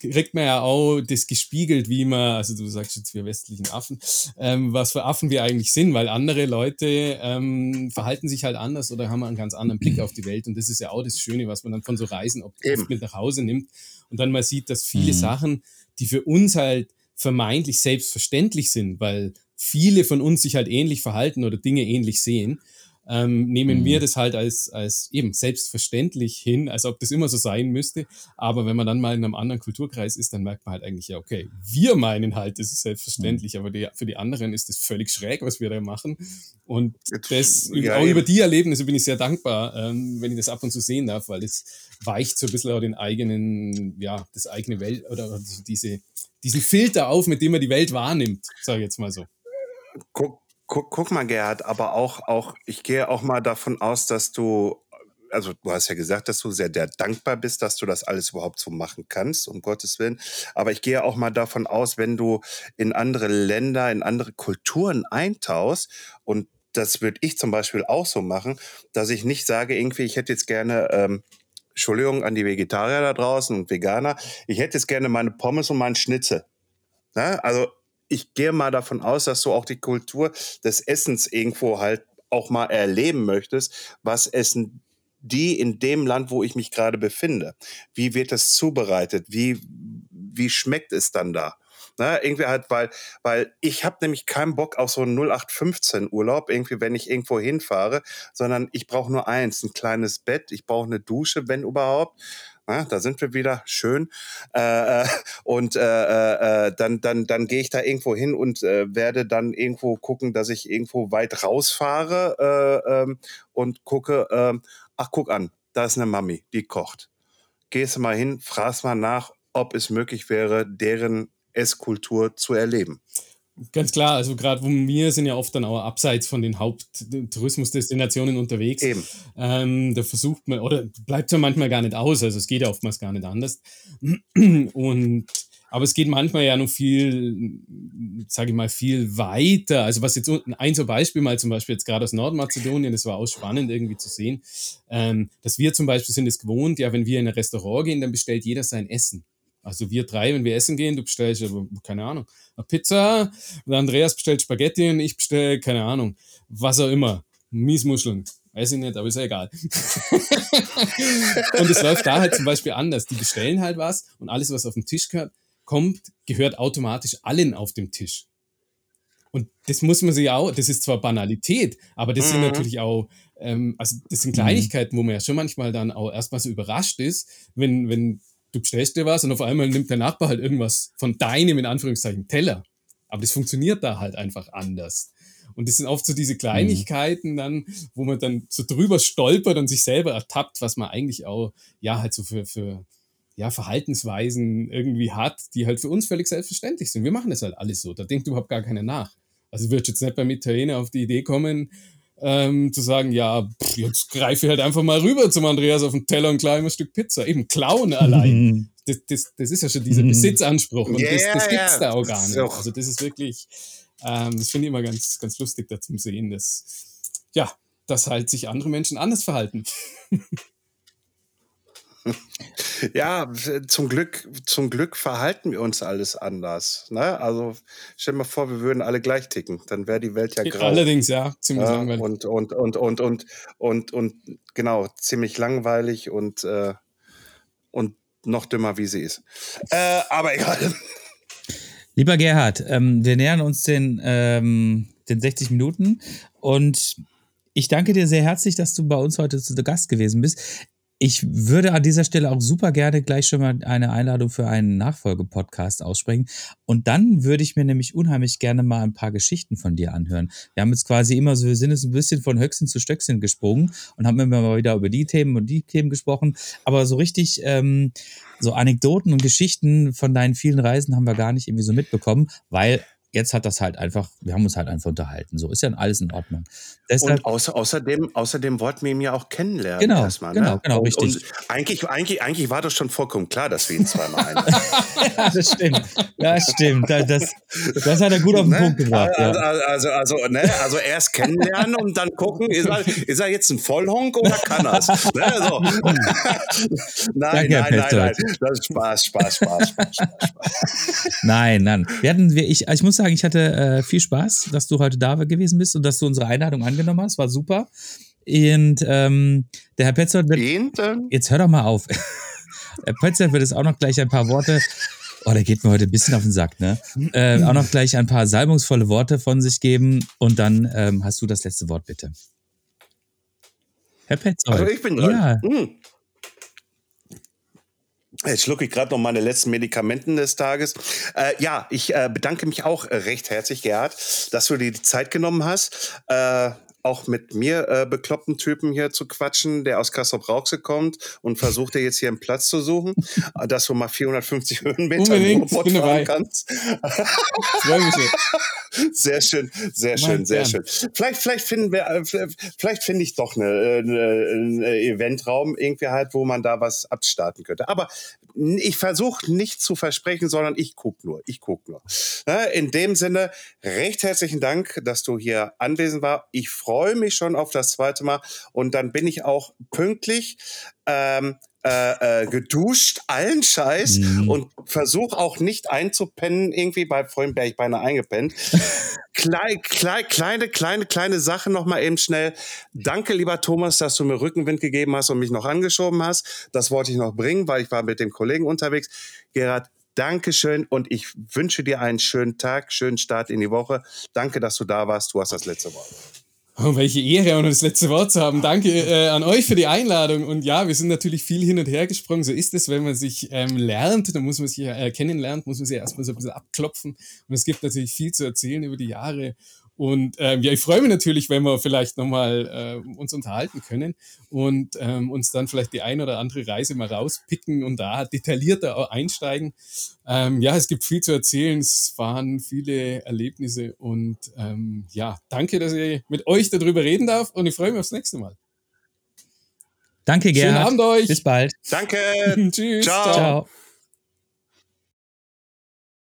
Speaker 5: kriegt man ja auch das gespiegelt, wie man, also du sagst jetzt wir westlichen Affen, ähm, was für Affen wir eigentlich sind, weil andere Leute ähm, verhalten sich halt anders oder haben einen ganz anderen Blick auf die Welt und das ist ja auch das Schöne, was man dann von so Reisen oft mit nach Hause nimmt und dann mal sieht, dass viele mhm. Sachen, die für uns halt vermeintlich selbstverständlich sind, weil viele von uns sich halt ähnlich verhalten oder Dinge ähnlich sehen, ähm, nehmen mhm. wir das halt als, als eben selbstverständlich hin, als ob das immer so sein müsste. Aber wenn man dann mal in einem anderen Kulturkreis ist, dann merkt man halt eigentlich, ja, okay, wir meinen halt, das ist selbstverständlich, mhm. aber die, für die anderen ist das völlig schräg, was wir da machen. Und das, ja, auch eben. über die Erlebnisse bin ich sehr dankbar, ähm, wenn ich das ab und zu sehen darf, weil das weicht so ein bisschen auch den eigenen, ja, das eigene Welt oder diese, diesen Filter auf, mit dem man die Welt wahrnimmt, sage ich jetzt mal so.
Speaker 3: Guck, Guck, guck mal, Gerhard, aber auch, auch, ich gehe auch mal davon aus, dass du, also du hast ja gesagt, dass du sehr, sehr dankbar bist, dass du das alles überhaupt so machen kannst, um Gottes Willen. Aber ich gehe auch mal davon aus, wenn du in andere Länder, in andere Kulturen eintauchst und das würde ich zum Beispiel auch so machen, dass ich nicht sage, irgendwie, ich hätte jetzt gerne, ähm, Entschuldigung an die Vegetarier da draußen und Veganer, ich hätte jetzt gerne meine Pommes und meinen Schnitzel. Na, also ich gehe mal davon aus, dass du auch die Kultur des Essens irgendwo halt auch mal erleben möchtest. Was essen die in dem Land, wo ich mich gerade befinde? Wie wird das zubereitet? Wie, wie schmeckt es dann da? Ne, irgendwie halt, weil, weil ich habe nämlich keinen Bock auf so einen 0815 Urlaub, irgendwie, wenn ich irgendwo hinfahre, sondern ich brauche nur eins, ein kleines Bett, ich brauche eine Dusche, wenn überhaupt. Ja, da sind wir wieder schön. Äh, äh und äh, äh, äh, dann, dann, dann gehe ich da irgendwo hin und äh, werde dann irgendwo gucken, dass ich irgendwo weit rausfahre äh, ähm, und gucke, äh, ach guck an, da ist eine Mami, die kocht. Gehst du mal hin, fragst mal nach, ob es möglich wäre, deren Esskultur zu erleben.
Speaker 5: Ganz klar, also gerade wir sind ja oft dann auch abseits von den Haupttourismusdestinationen unterwegs. Eben. Ähm, da versucht man, oder bleibt ja manchmal gar nicht aus, also es geht ja oftmals gar nicht anders. Und aber es geht manchmal ja noch viel, sage ich mal, viel weiter. Also was jetzt ein so Beispiel mal zum Beispiel jetzt gerade aus Nordmazedonien, das war auch spannend irgendwie zu sehen, ähm, dass wir zum Beispiel sind es gewohnt, ja, wenn wir in ein Restaurant gehen, dann bestellt jeder sein Essen. Also wir drei, wenn wir essen gehen, du bestellst, keine Ahnung, eine Pizza, und Andreas bestellt Spaghetti und ich bestelle, keine Ahnung, was auch immer, Miesmuscheln. Weiß ich nicht, aber ist ja egal. und es läuft da halt zum Beispiel anders. Die bestellen halt was und alles, was auf dem Tisch gehört, kommt, gehört automatisch allen auf dem Tisch. Und das muss man sich auch, das ist zwar Banalität, aber das mhm. sind natürlich auch, ähm, also das sind Kleinigkeiten, wo man ja schon manchmal dann auch erstmal so überrascht ist, wenn, wenn du bestellst dir was und auf einmal nimmt der Nachbar halt irgendwas von deinem, in Anführungszeichen, Teller. Aber das funktioniert da halt einfach anders. Und das sind oft so diese Kleinigkeiten dann, wo man dann so drüber stolpert und sich selber ertappt, was man eigentlich auch, ja, halt so für, für ja, Verhaltensweisen irgendwie hat, die halt für uns völlig selbstverständlich sind. Wir machen das halt alles so. Da denkt überhaupt gar keiner nach. Also wird jetzt nicht beim Italiener auf die Idee kommen, ähm, zu sagen, ja, pff, jetzt greife ich halt einfach mal rüber zum Andreas auf den Teller und klaue ihm ein Stück Pizza. Eben klauen allein. Das, das, das ist ja schon dieser mhm. Besitzanspruch und yeah, das, das gibt's yeah. da auch gar nicht. Also das ist wirklich, ähm, das finde ich immer ganz, ganz lustig da zum Sehen, dass, ja, dass halt sich andere Menschen anders verhalten.
Speaker 3: Ja, zum Glück, zum Glück verhalten wir uns alles anders. Ne? Also stell dir mal vor, wir würden alle gleich ticken, dann wäre die Welt ja grau.
Speaker 5: Allerdings, ja, ziemlich ja, langweilig.
Speaker 3: Und, und, und, und, und, und, und, genau, ziemlich langweilig und äh, und noch dümmer, wie sie ist. Äh, aber egal.
Speaker 4: Lieber Gerhard, ähm, wir nähern uns den, ähm, den 60 Minuten und ich danke dir sehr herzlich, dass du bei uns heute zu Gast gewesen bist. Ich würde an dieser Stelle auch super gerne gleich schon mal eine Einladung für einen Nachfolgepodcast aussprechen. Und dann würde ich mir nämlich unheimlich gerne mal ein paar Geschichten von dir anhören. Wir haben jetzt quasi immer so, wir sind jetzt ein bisschen von Höchstchen zu Stöckchen gesprungen und haben immer mal wieder über die Themen und die Themen gesprochen. Aber so richtig, ähm, so Anekdoten und Geschichten von deinen vielen Reisen haben wir gar nicht irgendwie so mitbekommen, weil jetzt hat das halt einfach, wir haben uns halt einfach unterhalten. So ist ja alles in Ordnung.
Speaker 3: Deshalb, und außer, außerdem, außerdem wollten wir ihn ja auch kennenlernen.
Speaker 4: Genau, erstmal, genau, ne? genau,
Speaker 3: und,
Speaker 4: richtig.
Speaker 3: Und eigentlich, eigentlich, eigentlich war das schon vollkommen klar, dass wir ihn zweimal ein.
Speaker 4: ja, das stimmt. Ja, stimmt. Das, das hat er gut auf den ne? Punkt gebracht.
Speaker 3: Also, ja. also, also, ne? also erst kennenlernen und dann gucken, ist er, ist er jetzt ein Vollhonk oder kann er es? Ne? So. nein, Danke, nein, nein, nein. Das ist Spaß, Spaß, Spaß, Spaß, Spaß.
Speaker 4: Nein, nein. Wir hatten, wir, ich, ich muss sagen, ich hatte äh, viel Spaß, dass du heute da gewesen bist und dass du unsere Einladung angenommen hast. War super. Und ähm, der Herr Petzold wird. Und, jetzt hör doch mal auf. Herr Petzold wird jetzt auch noch gleich ein paar Worte. Oh, der geht mir heute ein bisschen auf den Sack, ne? Äh, auch noch gleich ein paar salbungsvolle Worte von sich geben und dann ähm, hast du das letzte Wort, bitte. Herr Petzold.
Speaker 3: Also ich bin dran. Ja. Hm. Jetzt schlucke ich gerade noch meine letzten Medikamenten des Tages. Äh, ja, ich äh, bedanke mich auch äh, recht herzlich, Gerhard, dass du dir die Zeit genommen hast. Äh, auch mit mir äh, bekloppten Typen hier zu quatschen, der aus Kassel Rauxel kommt und versucht dir jetzt hier einen Platz zu suchen, äh, dass du mal 450 Höhenmeter
Speaker 5: Unbedingt, bin dabei.
Speaker 3: kannst. Freue mich sehr schön, sehr schön, sehr schön. Vielleicht, vielleicht finden wir, äh, vielleicht finde ich doch eine, eine, eine Eventraum irgendwie halt, wo man da was abstarten könnte. Aber ich versuche nicht zu versprechen, sondern ich gucke nur. Ich gucke nur. In dem Sinne, recht herzlichen Dank, dass du hier anwesend war. Ich freue mich schon auf das zweite Mal und dann bin ich auch pünktlich. Ähm, äh, äh, geduscht, allen Scheiß mhm. und versuche auch nicht einzupennen. Irgendwie bei vorhin wäre ich beinahe eingepennt. klein, klein, kleine, kleine, kleine Sache noch mal eben schnell. Danke, lieber Thomas, dass du mir Rückenwind gegeben hast und mich noch angeschoben hast. Das wollte ich noch bringen, weil ich war mit dem Kollegen unterwegs. Gerhard, Dankeschön und ich wünsche dir einen schönen Tag, schönen Start in die Woche. Danke, dass du da warst. Du hast das letzte Wort.
Speaker 5: Oh, welche Ehre, noch das letzte Wort zu haben. Danke äh, an euch für die Einladung. Und ja, wir sind natürlich viel hin und her gesprungen. So ist es, wenn man sich ähm, lernt. Dann muss man sich äh, kennenlernen, muss man sich erstmal so ein bisschen abklopfen. Und es gibt natürlich viel zu erzählen über die Jahre. Und ähm, ja, ich freue mich natürlich, wenn wir vielleicht nochmal äh, uns unterhalten können und ähm, uns dann vielleicht die ein oder andere Reise mal rauspicken und da detaillierter einsteigen. Ähm, ja, es gibt viel zu erzählen, es waren viele Erlebnisse und ähm, ja, danke, dass ich mit euch darüber reden darf und ich freue mich aufs nächste Mal.
Speaker 4: Danke, Gerhard.
Speaker 5: Schönen Abend euch.
Speaker 4: Bis bald.
Speaker 3: Danke.
Speaker 5: Tschüss.
Speaker 3: Ciao. Ciao.